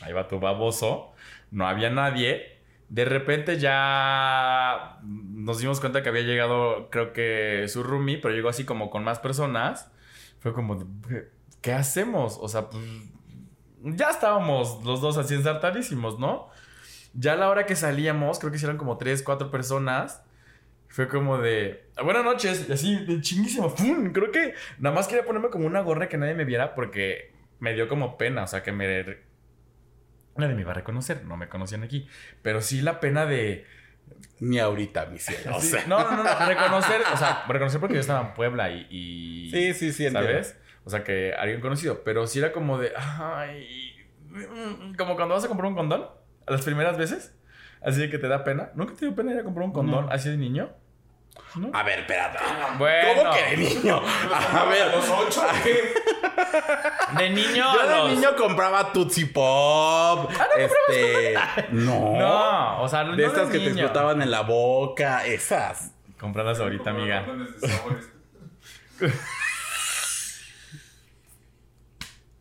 Ahí va tu baboso, no había nadie. De repente ya nos dimos cuenta que había llegado, creo que su roomie, pero llegó así como con más personas. Fue como, de, "¿Qué- ¿qué hacemos? O sea, pues, ya estábamos los dos así ensartadísimos, ¿no? Ya a la hora que salíamos, creo que hicieron como tres, cuatro personas. Fue como de, buenas noches, y así, de chinguísimo. ¡Fum! Creo que nada más quería ponerme como una gorra que nadie me viera porque me dio como pena, o sea, que me... Nadie me iba a reconocer, no me conocían aquí. Pero sí la pena de... Ni ahorita, mi cielo. O sí, sea. no, no, no, no, reconocer, o sea, reconocer porque yo estaba en Puebla y... y- Sí, sí, sí, entiendo. ¿Sabes? O sea, que alguien conocido. Pero sí era como de. Ay. Como cuando vas a comprar un condón. ¿A las primeras veces? Así de que te da pena. ¿Nunca te dio pena ir a comprar un condón No. así de niño? ¿No? A ver, espérate. Bueno. ¿Cómo que de niño? A ver. los ocho. De niño Yo de los- niño compraba Tootsie Pop. este. No. No, o sea, no De estas que te explotaban en la boca. Esas. Comprarlas ahorita, amiga. Condones de sabores.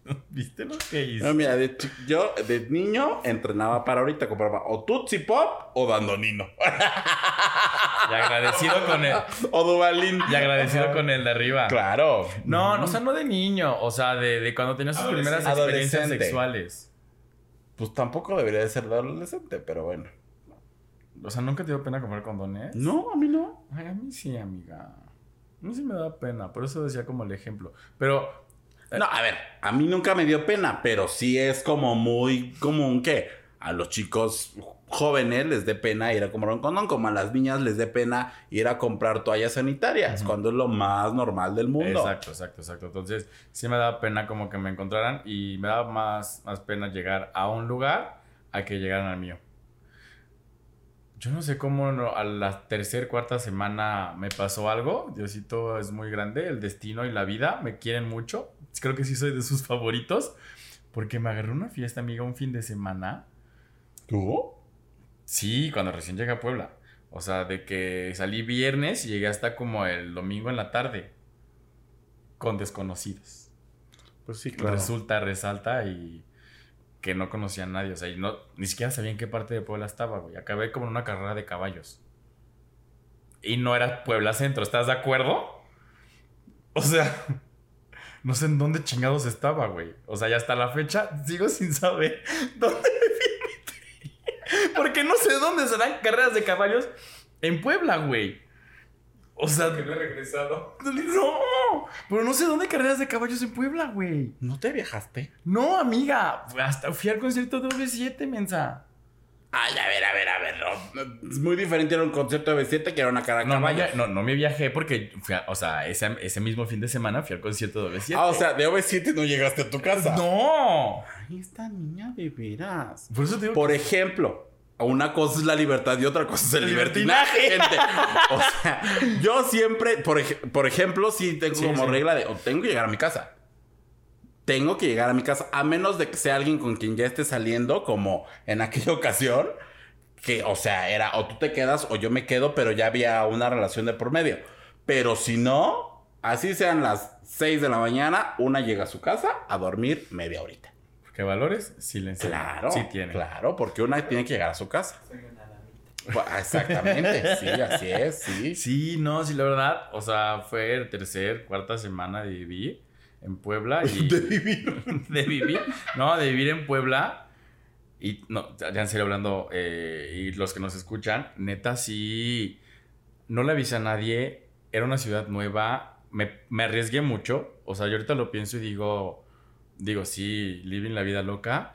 ¿Viste lo que hice? No, mira, de yo de niño entrenaba para ahorita. Compraba o Tootsie Pop o Dandonino. Y agradecido con el. o Dubalín. Y agradecido con el de arriba. Claro. No, no, o sea, no de niño. O sea, de, de cuando tenías tus primeras experiencias sexuales. Pues tampoco debería de ser de adolescente, pero bueno. O sea, ¿nunca te dio pena comprar condones? No, a mí no. Ay, a mí sí, amiga. A mí sí me da pena. Por eso decía como el ejemplo. Pero No, a ver, a mí nunca me dio pena, pero sí es como muy común que a los chicos jóvenes les dé pena ir a comprar un condón, como a las niñas les dé pena ir a comprar toallas sanitarias, cuando es lo más normal del mundo. Exacto, exacto, exacto. Entonces, sí me daba pena como que me encontraran y me daba más, más pena llegar a un lugar a que llegaran al mío. Yo no sé cómo no- a la tercera, cuarta semana me pasó algo. Diosito es muy grande, el destino y la vida me quieren mucho. Creo que sí soy de sus favoritos. Porque me agarré una fiesta, amiga, un fin de semana. ¿Tú? Sí, cuando recién llegué a Puebla. O sea, de que salí viernes y llegué hasta como el domingo en la tarde. Con desconocidos. Pues sí, Resulta, resalta y que no conocía a nadie. O sea, no, ni siquiera sabía en qué parte de Puebla estaba, güey. Acabé como en una carrera de caballos. Y no era Puebla Centro, ¿estás de acuerdo? O sea, no sé en dónde chingados estaba, güey. O sea, ya hasta la fecha sigo sin saber dónde me fui. Porque no sé dónde se dan carreras de caballos en Puebla, güey. O sea, Que no he regresado. no, pero no sé dónde carreras de caballos en Puebla, güey. ¿No te viajaste? No, amiga, hasta fui al concierto de V7, mensa. Ay, a ver, a ver, a ver. no, Es muy diferente era un concierto de B7 que era una cara de No, no, no, no me viajé porque, fui a- o sea, ese, ese mismo fin de semana fui al concierto de V7. Ah, o sea, de OV7 no llegaste a tu casa. ¡No! Ay, esta niña de veras. Por eso te digo Por que- ejemplo, una cosa es la libertad y otra cosa es el libertinaje, gente. O sea, yo siempre, por, ej- por ejemplo, sí tengo Sí, como sí. regla de, o tengo que llegar a mi casa. Tengo que llegar a mi casa, a menos de que sea alguien con quien ya esté saliendo, como en aquella ocasión, que, o sea, era o tú te quedas o yo me quedo, pero ya había una relación de por medio. Pero si no, así sean las 6 de la mañana, una llega a su casa a dormir media horita. ¿Qué valores? Sí le enseño. Claro, Sí tiene. claro, porque una tiene que llegar a su casa. Pues, Exactamente, sí, así es, sí. Sí, no, sí, la verdad. O sea, fue el tercer, cuarta semana de vivir en Puebla. Y, De vivir. de vivir. No, de vivir en Puebla. Y no, ya en serio hablando, eh, y los que nos escuchan, neta, sí, no le avisé a nadie. Era una ciudad nueva. Me, me arriesgué mucho. O sea, yo ahorita lo pienso y digo, digo, sí, living la vida loca.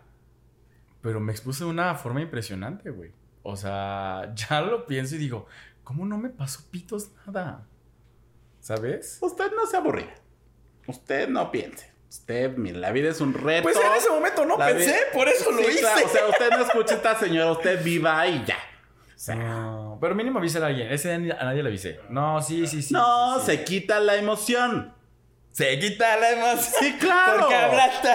Pero me expuse de una forma impresionante, güey. O sea, ya lo pienso y digo, ¿cómo no me pasó pitos nada? ¿Sabes? Usted no se aburrida. Usted no piense. Usted, mire, la vida es un reto. Pues en ese momento no La pensé, vi- por eso lo Sí, hice. claro, o sea, usted no escucha a esta señora, usted viva y ya. O sea, No, pero mínimo avisar a alguien. Ese a nadie le avisé. No, sí, sí, sí. no, sí, sí. se quita la emoción. Se quita la emoción. Sí, claro. Porque hablaste.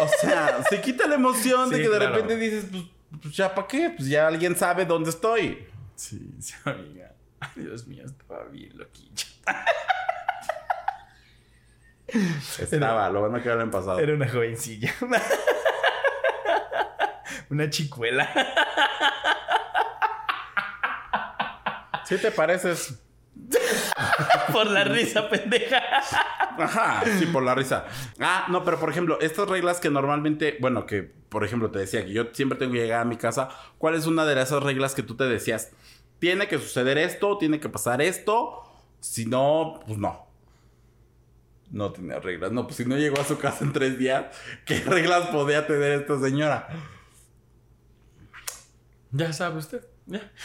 O sea, se quita la emoción de que de claro. repente dices, pues, pues, ya para qué, pues ya alguien sabe dónde estoy. Sí, sí, amiga. Ay, Dios mío, estaba bien loquilla. Estaba, lo bueno que era el pasado. Era una jovencilla. una chicuela. ¿Sí te pareces? Por la risa, pendeja. Ajá, sí, por la risa. Ah, no, pero por ejemplo, estas reglas que normalmente, bueno, que por ejemplo te decía que yo siempre tengo que llegar a mi casa, ¿cuál es una de esas reglas que tú te decías? Tiene que suceder esto, tiene que pasar esto, si no, pues no. No tenía reglas, no, pues si no llegó a su casa en tres días, ¿qué reglas podía tener esta señora? Ya sabe usted.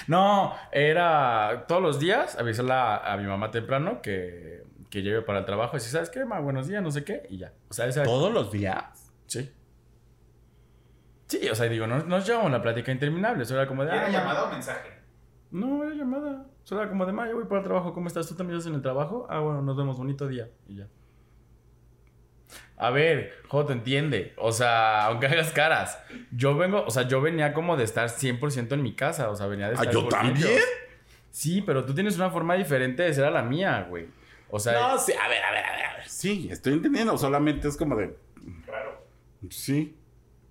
No, era todos los días avisarle a, a mi mamá temprano que, que lleve para el trabajo. Y si sabes qué, ma, buenos días, no sé qué, y ya. O sea, esa. ¿Todos los días? Sí. Sí, o sea, digo, no, nos llevamos la plática interminable. Eso era como de. ¿Era ah, llamada o mensaje? No, era llamada. Solo era como de, ma, yo voy para el trabajo. ¿Cómo estás? ¿Tú también estás en el trabajo? Ah, bueno, nos vemos. Bonito día. Y ya. A ver, Joto, entiende. O sea, aunque hagas caras. Yo vengo, o sea, yo venía como de estar 100% en mi casa. O sea, venía de Ah, estar ¿yo con también? ellos. Sí, pero tú tienes una forma diferente de ser a la mía, güey. O sea, No, sí, a ver, a ver, a ver, a ver. Sí, estoy entendiendo. Solamente es como de. Claro. Sí.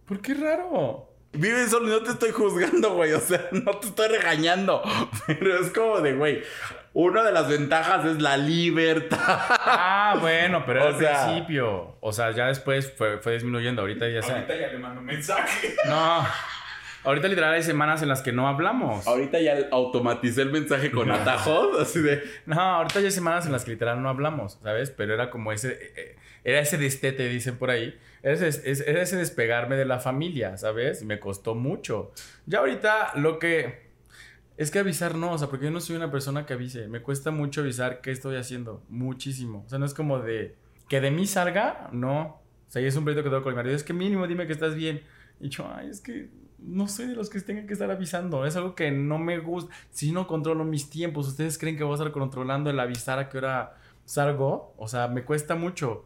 ¿por qué raro? Vive solo y no te estoy juzgando, güey. O sea, no te estoy regañando. Pero es como de, güey. Una de las ventajas es la libertad. Ah, bueno, pero O era al principio. O sea, ya después fue, fue disminuyendo. Ahorita ya sé. Ahorita ya le mando un mensaje. No. Ahorita literal hay semanas en las que no hablamos. Ahorita ya automaticé el mensaje con atajos. Así de. No, ahorita ya hay semanas en las que literal no hablamos, ¿sabes? Pero era como ese, eh, eh, era ese destete, dicen por ahí. Es- era ese despegarme de la familia, ¿sabes? Me costó mucho. Ya ahorita lo que... Es que avisar no, o sea, porque yo no soy una persona que avise. Me cuesta mucho avisar qué estoy haciendo. Muchísimo. O sea, no es como de... Que de mí salga, no. O sea, y es un proyecto que tengo con mi marido. Es que mínimo dime que estás bien. Y yo, ay, es que no soy de los que tengan que estar avisando. Es algo que no me gusta. Si no controlo mis tiempos, ¿ustedes creen que voy a estar controlando el avisar a qué hora salgo? O sea, me cuesta mucho.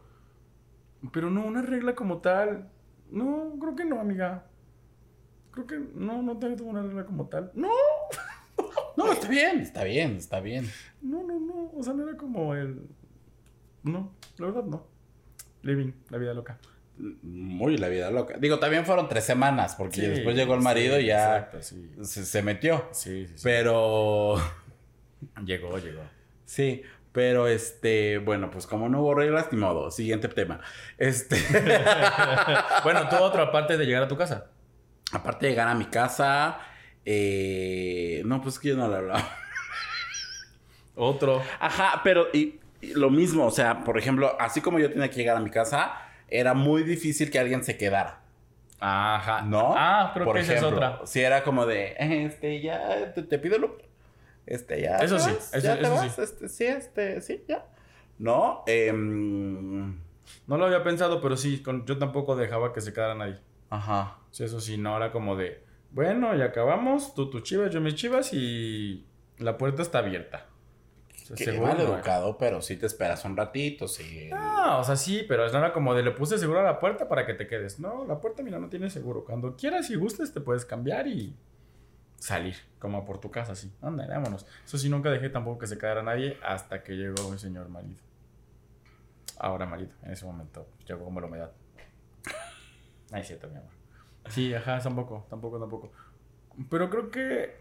Pero no, una regla como tal. No, creo que no, amiga. Creo que no, no tengo una regla como tal. No, No, está bien, está bien, está bien. no, no, no. O sea, no era como el. No, la verdad no. Living, la vida loca. Muy la vida loca. Digo, también fueron tres semanas, porque Sí, después llegó el marido sí, y ya Exacto, sí. se, se metió. Sí, sí, sí. Pero. Llegó, llegó. Sí, pero este. Bueno, pues como no hubo reglas, ni modo. Siguiente tema. Este. bueno, tú otra parte de llegar a tu casa. Aparte de llegar a mi casa. eh, no, pues que yo no le hablaba. Otro. Ajá, pero y, y lo mismo, o sea, por ejemplo, así como yo tenía que llegar a mi casa, era muy difícil que alguien se quedara. Ajá. ¿No? Ah, creo Por que esa es ejemplo, otra. Si era como de, este, ya, te, te pido Uber. Este, ya. Eso te sí, vas, eso- ya te vas, sí. este, sí, este, sí, ya. ¿No? Em, No lo había pensado, pero sí, con- yo tampoco dejaba que se quedara nadie. ajá. Sí, eso sí, no era como de, bueno, ya acabamos, tú tus chivas, yo mis chivas y la puerta está abierta. O sea, Que seguro mal educado, pero sí te esperas un ratito, sí. No, o sea, sí, pero no era como de le puse seguro a la puerta para que te quedes. No, la puerta, mira, no tiene seguro. Cuando quieras y gustes, te puedes cambiar y salir, como por tu casa, así. Anda, vámonos. Eso sí, nunca dejé tampoco que se quedara nadie hasta que llegó mi señor marido. Ahora marido, en ese momento llegó como la humedad. Ay, cierto, mi amor. Sí, ajá, tampoco, tampoco, tampoco. Pero creo que,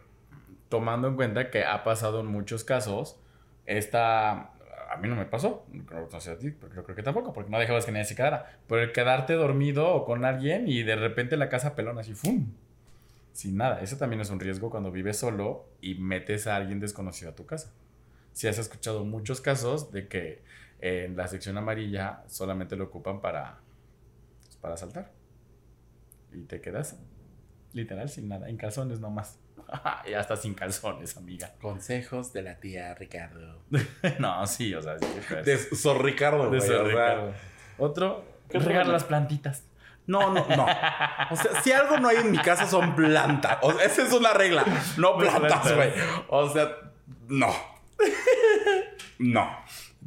tomando en cuenta que ha pasado en muchos casos, esta... A mí no me pasó, no sé a ti, pero yo creo que tampoco, porque no dejabas que nadie se quedara. Pero el quedarte dormido o con alguien y de repente la casa pelona así, ¡fum! Sin nada. Eso también es un riesgo cuando vives solo y metes a alguien desconocido a tu casa. Si has escuchado muchos casos de que en la sección amarilla solamente lo ocupan para, pues, para saltar. Y te quedas literal sin nada, en calzones nomás. y hasta sin calzones, amiga. Consejos de la tía Ricardo. no, sí, o sea, sí. pues. De Sor Ricardo, De Sor Ricardo. Otro, ¿Qué otro regar las plantitas. No, no, no. O sea, si algo no hay en mi casa son plantas. O sea, esa es una regla. No No plantas, güey. O sea, no. No.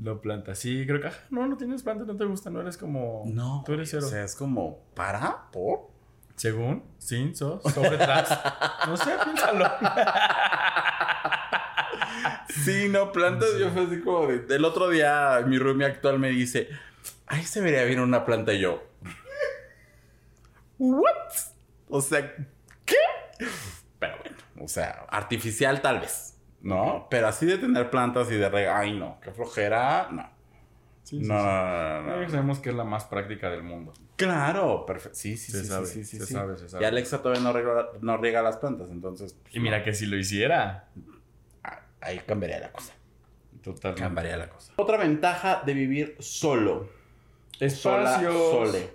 Lo plantas. Sí, creo que. ah, No, no tienes plantas, no te gusta, no eres como. No. Tú eres cero. O sea, es como, ¿para? ¿Por? Según, sin, so, sobre, tras. No sé, piénsalo. Sí, no, plantas. Yo fue así como de. Del otro día, mi roomie actual me dice, ahí se vería bien una planta y yo. ¿What? O sea, ¿qué? Pero bueno, o sea, artificial tal vez, ¿no? Pero así de tener plantas y de regar, ay no, qué flojera, no. Sí, no, sí. no, no, no, Ya no. sabemos que es la más práctica del mundo. Claro, perfecto. Sí, sí, Se sí, sabe, sí, se sabe, se sabe. Y Alexa todavía no riega, no riega las plantas, entonces. pues, Y mira que si lo hiciera. Ah, Ahí cambiaría la cosa. Totalmente. Cambiaría la cosa. Otra ventaja de vivir solo. Sola, Espacios. sole.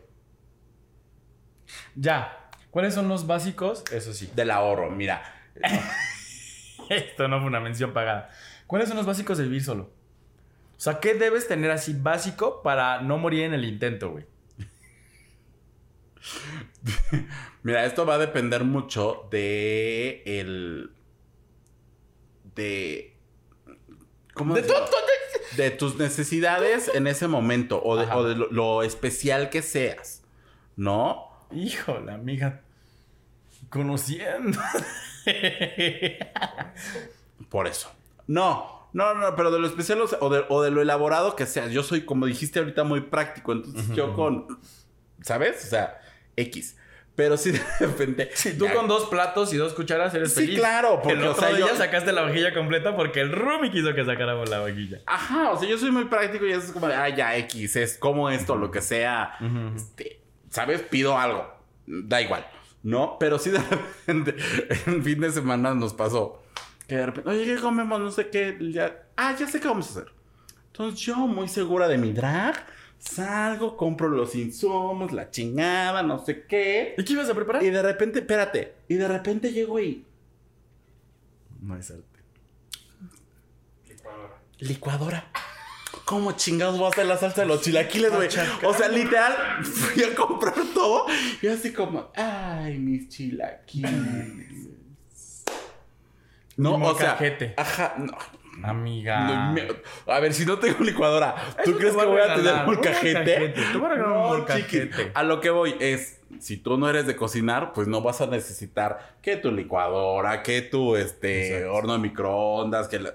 Ya. ¿Cuáles son los básicos? Eso sí. Del ahorro, mira. Esto no fue una mención pagada. ¿Cuáles son los básicos de vivir solo? O sea, ¿qué debes tener así básico para no morir en el intento, güey? Mira, esto va a depender mucho de el. de. ¿Cómo De De tus necesidades en ese momento. O de, Ajá. o de lo, lo especial que seas. ¿No? Híjole, amiga. Conociendo. Por eso. No, no, no, pero de lo especial o sea, o de, o de lo elaborado que seas. Yo soy, como dijiste ahorita, muy práctico. Entonces yo con. ¿Sabes? O sea, X. Pero sí de repente. Si tú ya- con dos platos y dos cucharas eres Sí, feliz. claro, porque, el o otro sea, día yo- sacaste la vajilla completa porque el Rumi quiso que sacáramos la vajilla. Ajá, o sea, yo soy muy práctico y es como de, ah, ya, X, es como esto, lo que sea. Este, ¿Sabes? Pido algo. Da igual. ¿No? Pero sí de repente, en fin de semana nos pasó. Que de repente, oye, ¿qué comemos? No sé qué. Ya, ah, ya sé qué vamos a hacer. Entonces yo, muy segura de mi drag, salgo, compro los insumos, la chingada, no sé qué. ¿Y qué ibas a preparar? Y de repente, espérate, y de repente llego y... No es arte. Licuadora. Licuadora. ¿Cómo chingados voy a hacer la salsa de los chilaquiles, güey? O sea, literal, fui a comprar todo y así como, ay, mis chilaquiles. No, o sea, molcajete. ajá, no. Amiga. no, me- a ver, si no tengo licuadora, ¿tú Eso crees que voy voy a tener un molcajete? molcajete. Te voy a regalar un No, molcajete. chiquis. A lo que voy es, si tú no eres de cocinar, pues no vas a necesitar que tu licuadora, que tu este Exacto. horno de microondas, que la-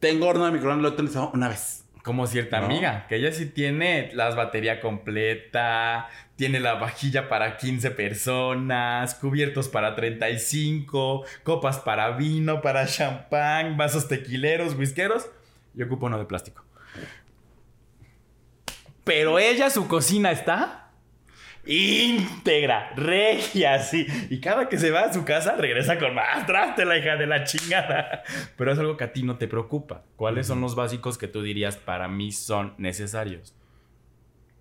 tengo horno de microondas, lo he utilizado una vez. Como cierta ¿No? amiga, que ella sí tiene las batería completa, tiene la vajilla para 15 personas, cubiertos para 35, copas para vino, para champán, vasos tequileros, whiskeros. Y ocupa uno de plástico. Pero ella, su cocina está íntegra, regia, sí. Y cada que se va a su casa, regresa con más traste, la hija de la chingada. Pero es algo que a ti no te preocupa. ¿Cuáles son los básicos que tú dirías para mí son necesarios?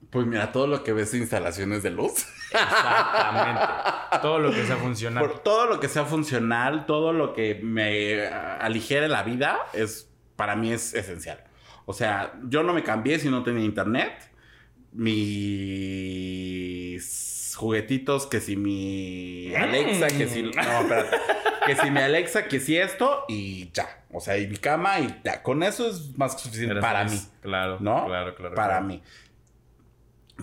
Pues mira, todo lo que ves de instalaciones de luz. Exactamente. Todo lo que sea funcional. Por todo lo que sea funcional, todo lo que me aligere la vida, es para mí es esencial. O sea, yo no me cambié si no tenía internet. Mis juguetitos, que si mi Alexa, que si... No, espérate. Que si mi Alexa, que si esto y ya. O sea, y mi cama y ya. Con eso es más que suficiente Eres para mí. Claro, ¿no? claro, claro. Para claro. mí.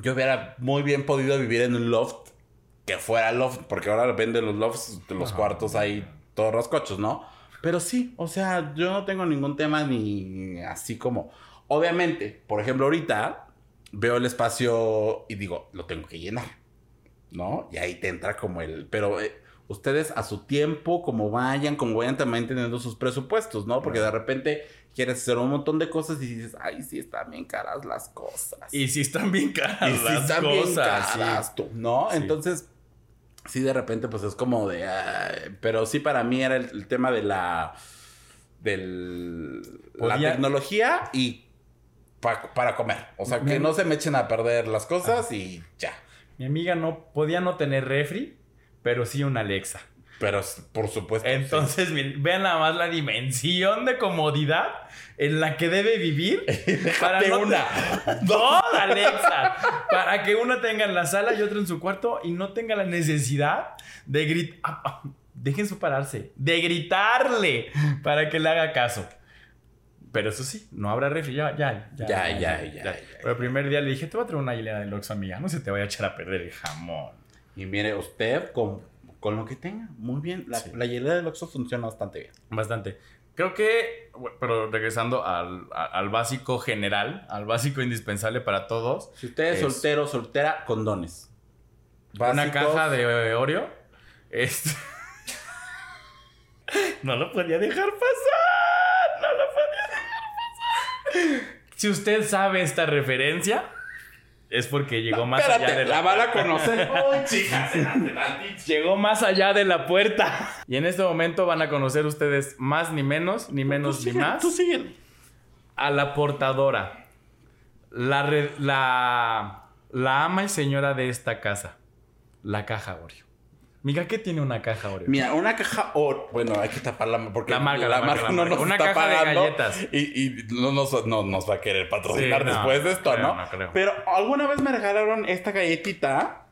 Yo hubiera muy bien podido vivir en un loft que fuera loft, porque ahora venden los lofts, de los Ajá. cuartos ahí, todos rascochos, ¿no? Pero sí, o sea, yo no tengo ningún tema ni así como. Obviamente, por ejemplo, ahorita veo el espacio y digo, lo tengo que llenar, ¿no? Y ahí te entra como el. Pero eh, ustedes a su tiempo, como vayan, como vayan también teniendo sus presupuestos, ¿no? Porque de repente quieres hacer un montón de cosas y dices, ay, sí, están bien caras las cosas. Y si están bien caras Y sí las están bien cosas. sí. caras, tú, ¿no? Sí. Entonces, sí, de repente, pues es como de. ay, pero sí, para mí era el, el tema de la. del. la tecnología y. pa- para comer. O sea, que no se me echen a perder las cosas y ya. Mi amiga no podía no tener refri, pero sí una Alexa. Pero por supuesto. sí. Entonces, miren, vean nada más la dimensión de comodidad en la que debe vivir. para no una. Dos, Alexa. Para que una tenga en la sala y otra en su cuarto y no tenga la necesidad de gritar. Dejen su pararse. De gritarle para que le haga caso. Pero eso sí, no habrá refri. Ya, ya, ya. Ya, ya, ya, ya. Pero el primer día le dije, te voy a traer una hilera de Lox, amiga. No se te vaya a echar a perder el jamón. Y mire, usted con, con lo que tenga, muy bien. La, Sí. la hielera del Oxxo funciona bastante bien. Bastante. Creo que, pero regresando al, al básico general, al básico indispensable para todos, Si usted es, Es- soltero, soltera, condones. una Básicos. caja de Oreo, este... no lo podía dejar pasar, no lo podía dejar pasar. Si usted sabe esta referencia, es porque llegó más allá de la, la van a conocer. Chicas. Llegó más allá de la puerta. Y en este momento van a conocer ustedes más ni menos, ni menos Tú ni sigue, más. Tú sigue. a la portadora, la, re- la, la ama y señora de esta casa, la caja Oreo. Miga, ¿qué tiene una caja Oreo? Mira, una caja o bueno, hay que taparla porque La marca, la marca, la no marca. nos Una está caja de galletas. y, y no, nos, no nos va a querer patrocinar Sí, no, después de esto, creo, ¿no? no creo. Pero alguna vez me regalaron esta galletita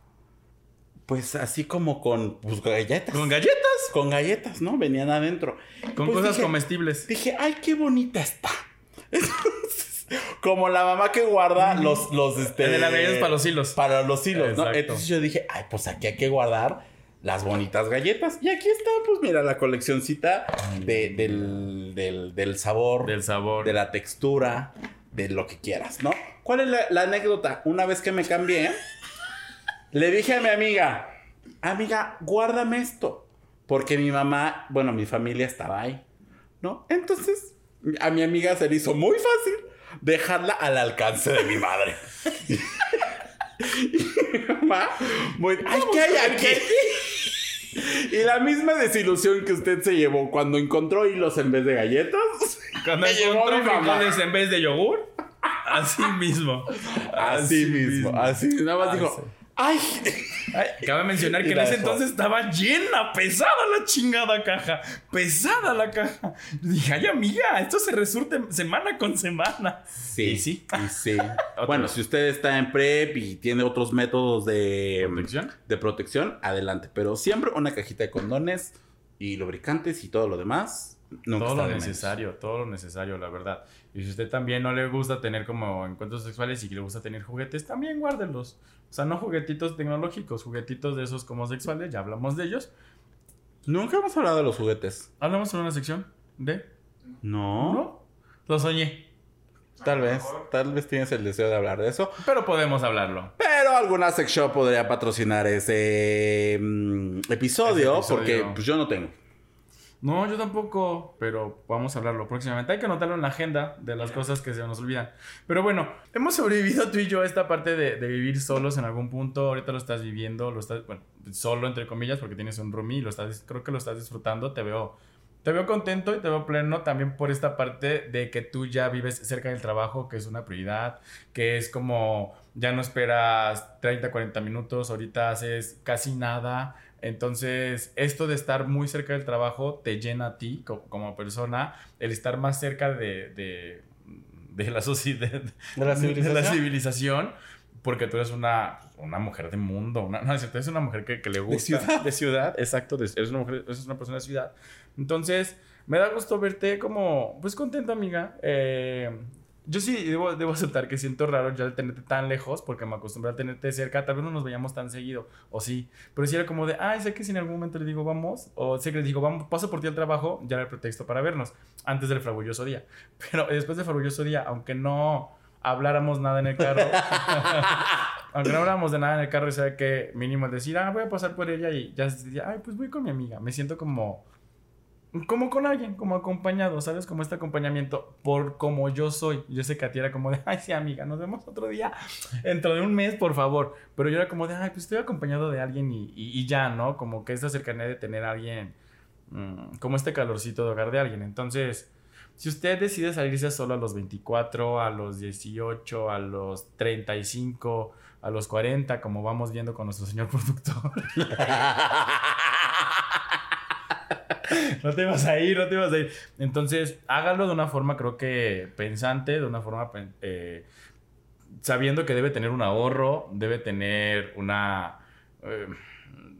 pues así como con pues, galletas. ¿Con galletas? Con galletas, ¿no? Venían adentro. Con Pues cosas dije- comestibles. Dije, ay, qué bonita está. Entonces, como la mamá que guarda los, los, este... De galletas para los hilos. Para los hilos, ¿no? Exacto. Entonces yo dije, ay, pues aquí hay que guardar las bonitas galletas. Y aquí está, pues mira, la coleccioncita de- del, del, del sabor, Del sabor. de la textura, de lo que quieras, ¿no? ¿Cuál es la, la anécdota? Una vez que me cambié, le dije a mi amiga, amiga, guárdame esto. Porque mi mamá, bueno, mi familia estaba ahí, ¿no? Entonces, a mi amiga se le hizo muy fácil dejarla al alcance de mi madre. y mi mamá, muy, ay, ¿qué hay aquí? y la misma desilusión que usted se llevó cuando encontró hilos en vez de galletas. Cuando encontró frijoles en vez de yogur. Así mismo. Así mismo, así, nada más Ah, dijo, sí. Ay. Ay, cabe mencionar que en ese dejó. entonces estaba llena, pesada la chingada caja. Pesada la caja. Dije, ay, amiga, esto se resurte semana con semana. Sí, Y sí. y sí. bueno, si usted está en PrEP y tiene otros métodos de ¿Protección? de protección, adelante. Pero siempre una cajita de condones y lubricantes y todo lo demás. Nunca todo lo menos. necesario, todo lo necesario, la verdad. Y si usted también no le gusta tener como encuentros sexuales y que le gusta tener juguetes, también guárdenlos. O sea, no juguetitos tecnológicos, juguetitos de esos como sexuales, ya hablamos de ellos. Nunca hemos hablado de los juguetes. Hablamos en una sección de... No. ¿No? Lo soñé. Tal vez. Tal vez tienes el deseo de hablar de eso. Pero podemos hablarlo. Pero alguna sex shop podría patrocinar ese mm, episodio, Ese episodio. porque pues, yo no tengo. No, yo tampoco, pero vamos a hablarlo próximamente. Hay que anotarlo en la agenda de las cosas que se nos olvidan. Pero bueno, hemos sobrevivido tú y yo a esta parte de, de vivir solos en algún punto. Ahorita lo estás viviendo, lo estás, bueno, solo entre comillas, porque tienes un roomie y lo estás, creo que lo estás disfrutando. Te veo, te veo contento y te veo pleno también por esta parte de que tú ya vives cerca del trabajo, que es una prioridad, que es como ya no esperas 30, 40 minutos, ahorita haces casi nada. Entonces, esto de estar muy cerca del trabajo te llena a ti co- como, persona. El estar más cerca de, de, de la sociedad, ¿De la civilización? civilización, porque tú eres una, una mujer de mundo. Una, no, es cierto, eres una mujer que, que le gusta. ciudad. De ciudad, exacto. de- eres, una mujer, eres una persona de ciudad. Entonces, me da gusto verte como, pues contenta, amiga. Eh, yo sí debo, debo aceptar que siento raro ya tenerte tan lejos, porque me acostumbré a tenerte cerca. Tal vez no nos veíamos tan seguido, o sí. Pero sí era como de, ay, sé que si en algún momento le digo vamos, o sé que le digo, vamos, paso por ti al trabajo, ya era el pretexto para vernos, antes del fragulloso día. Pero después del fragulloso día, aunque no habláramos nada en el carro, aunque no habláramos de nada en el carro, y sabe que mínimo decir, ah, voy a pasar por ella y ya ay, pues voy con mi amiga. Me siento como como con alguien, como acompañado, ¿sabes? Como este acompañamiento por como yo soy. Yo sé que a ti era como de, ay, sí, amiga, nos vemos otro día, dentro de un mes, por favor. Pero yo era como de, ay, pues estoy acompañado de alguien y, ya, ¿no? Como que esta cercanía de tener alguien, mm, como este calorcito de hogar de alguien. Entonces, si usted decide salirse solo a los 24, a los 18, a los 35, a los 40, como vamos viendo con nuestro señor productor. No te vas a ir, no te vas a ir. Entonces, hágalo de una forma, creo que pensante, de una forma eh, sabiendo que debe tener un ahorro, debe tener una eh,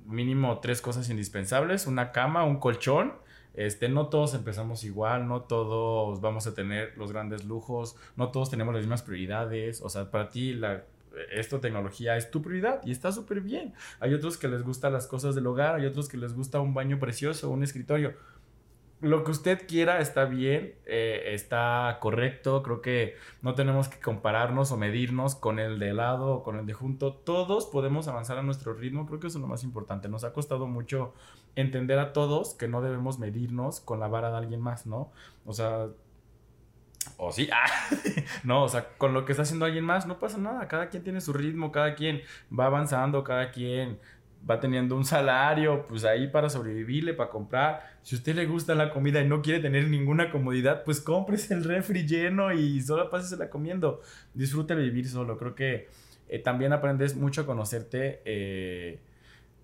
mínimo tres cosas indispensables, una cama, un colchón. Este, no todos empezamos igual, no todos vamos a tener los grandes lujos, no todos tenemos las mismas prioridades. O sea, para ti la, esto tecnología es tu prioridad y está súper bien. Hay otros que les gustan las cosas del hogar, hay otros que les gusta un baño precioso, un escritorio. Lo que usted quiera está bien, eh, está correcto. Creo que no tenemos que compararnos o medirnos con el de lado o con el de junto. Todos podemos avanzar a nuestro ritmo. Creo que eso es lo más importante. Nos ha costado mucho entender a todos que no debemos medirnos con la vara de alguien más, ¿no? O sea, o sí, ah, no, o sea, con lo que está haciendo alguien más no pasa nada, cada quien tiene su ritmo, cada quien va avanzando, cada quien va teniendo un salario, pues ahí para sobrevivirle, para comprar. Si a usted le gusta la comida y no quiere tener ninguna comodidad, pues cómprese el refri lleno y solo pásesela comiendo. Disfrute vivir solo, creo que eh, también aprendes mucho a conocerte. eh,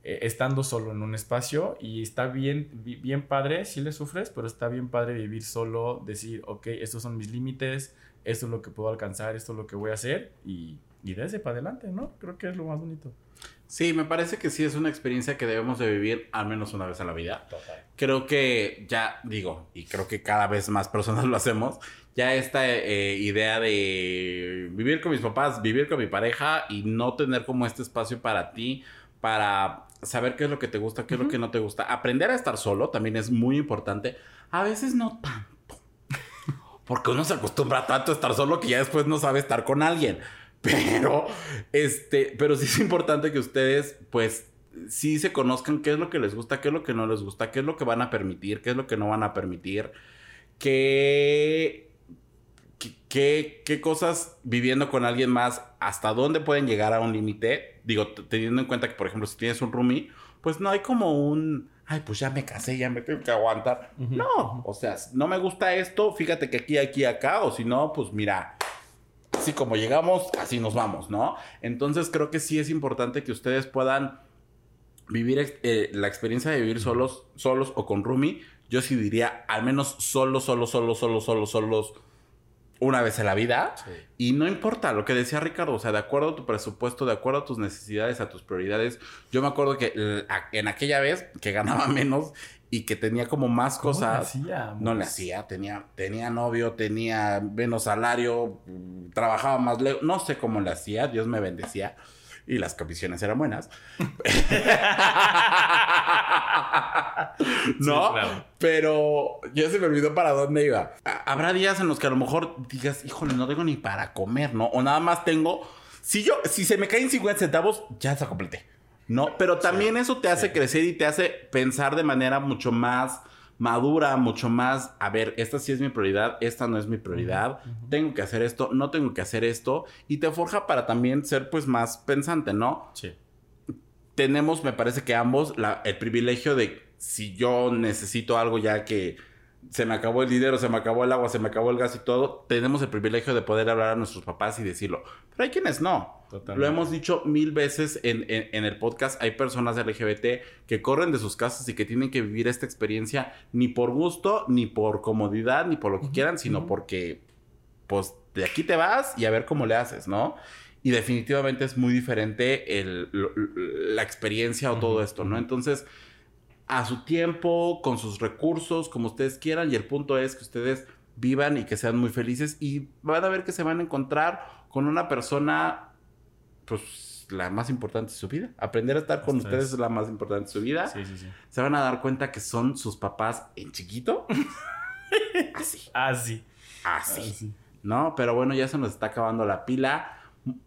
eh, estando solo en un espacio y está bien, bi- bien padre, si le sufres, pero está bien padre vivir solo, decir, ok, estos son mis límites, esto es lo que puedo alcanzar, esto es lo que voy a hacer y y dése para adelante, ¿no? Creo que es lo más bonito. Sí, me parece que sí es una experiencia que debemos de vivir al menos una vez en la vida. Creo que ya digo, y creo que cada vez más personas lo hacemos, ya esta eh, idea de vivir con mis papás, vivir con mi pareja y no tener como este espacio para ti, para saber qué es lo que te gusta, qué es lo que no te gusta. Aprender a estar solo también es muy importante. A veces no tanto. Porque uno se acostumbra tanto a estar solo que ya después no sabe estar con alguien. Pero, este, pero sí es importante que ustedes, pues, sí se conozcan qué es lo que les gusta, qué es lo que no les gusta, qué es lo que van a permitir, qué es lo que no van a permitir, qué, qué, qué cosas viviendo con alguien más, hasta dónde pueden llegar a un límite. Digo, teniendo en cuenta que, por ejemplo, si tienes un roomie, pues no hay como un, ay, pues ya me casé, ya me tengo que aguantar. No, o sea, no me gusta esto, fíjate que aquí, aquí, acá, o si no, pues mira, así como llegamos, así nos vamos, ¿no? Entonces creo que sí es importante que ustedes puedan vivir eh, la experiencia de vivir solos, solos o con Rumi. Yo sí diría al menos solos, solos, solos, solos, solos, solos una vez en la vida. Y no importa lo que decía Ricardo, o sea, de acuerdo a tu presupuesto, de acuerdo a tus necesidades, a tus prioridades. Yo me acuerdo que en aquella vez que ganaba menos y que tenía como más cosas. no le hacía, tenía, tenía novio, tenía menos salario, trabajaba más lejos, no sé cómo le hacía, Dios me bendecía y las comisiones eran buenas. ¿No? Pero ya se me olvidó para dónde iba. Habrá días en los que a lo mejor digas, híjole, no tengo ni para comer, ¿no? O nada más tengo. Si yo, si se me caen 50 centavos, ya se completé. ¿No? Pero también eso te hace crecer y te hace pensar de manera mucho más madura, mucho más, a ver, esta sí es mi prioridad, esta no es mi prioridad, tengo que hacer esto, no tengo que hacer esto, y te forja para también ser pues más pensante, ¿no? Sí. Tenemos, me parece que ambos, el privilegio de si yo necesito algo ya que se me acabó el dinero, se me acabó el agua, se me acabó el gas y todo, tenemos el privilegio de poder hablar a nuestros papás y decirlo. Pero hay quienes no. Lo hemos dicho mil veces en, el podcast. Hay personas LGBT que corren de sus casas y que tienen que vivir esta experiencia ni por gusto, ni por comodidad, ni por lo que quieran, sino porque, pues, de aquí te vas y a ver cómo le haces, ¿no? Y definitivamente es muy diferente el, la experiencia o todo esto, ¿no? Entonces a su tiempo, con sus recursos, como ustedes quieran. Y el punto es que ustedes vivan y que sean muy felices. Y van a ver que se van a encontrar con una persona, pues, la más importante de su vida. Aprender a estar con ustedes es. la más importante de su vida. Sí, sí, sí. Se van a dar cuenta que son sus papás en chiquito. Así. Así. Así. Así. ¿No? Pero bueno, ya se nos está acabando la pila.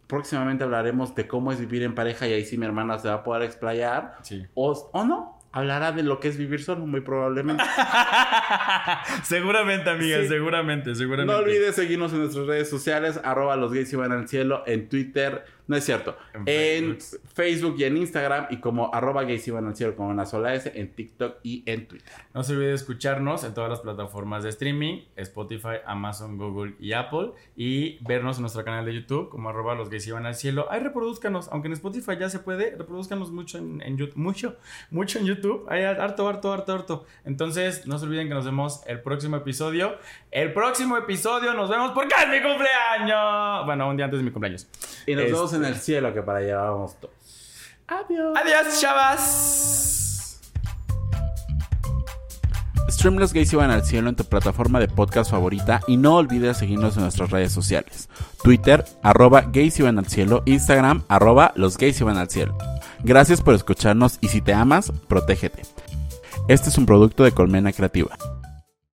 Próximamente hablaremos de cómo es vivir en pareja y ahí sí mi hermana se va a poder explayar. Sí. O, o no, hablará de lo que es vivir solo, muy probablemente. seguramente, amiga, seguramente, seguramente. No olvides seguirnos en nuestras redes sociales, arroba los gays y van al cielo, en Twitter, no es cierto, en, Facebook. y en Instagram, y como arroba gays y van al cielo, como una sola S, en TikTok y en Twitter. No se olvide escucharnos en todas las plataformas de streaming, Spotify, Amazon, Google y Apple, y vernos en nuestro canal de YouTube, como arroba los gays al cielo. Ahí reproduzcanos, aunque en Spotify ya se puede, reproduzcanos mucho en, en YouTube, mucho, mucho en YouTube hay harto, harto, harto, harto. Entonces, no se olviden que nos vemos el próximo episodio. El próximo episodio nos vemos porque es mi cumpleaños. Bueno, un día antes de mi cumpleaños. Y nos vemos en el cielo, que para allá vamos todos. Adiós. Adiós, chavas. Stream Los Gays iban al cielo en tu plataforma de podcast favorita y no olvides seguirnos en nuestras redes sociales. Twitter, arroba gays iban al cielo, Instagram, arroba los gays iban al cielo. Gracias por escucharnos y si te amas, protégete. Este es un producto de Colmena Creativa.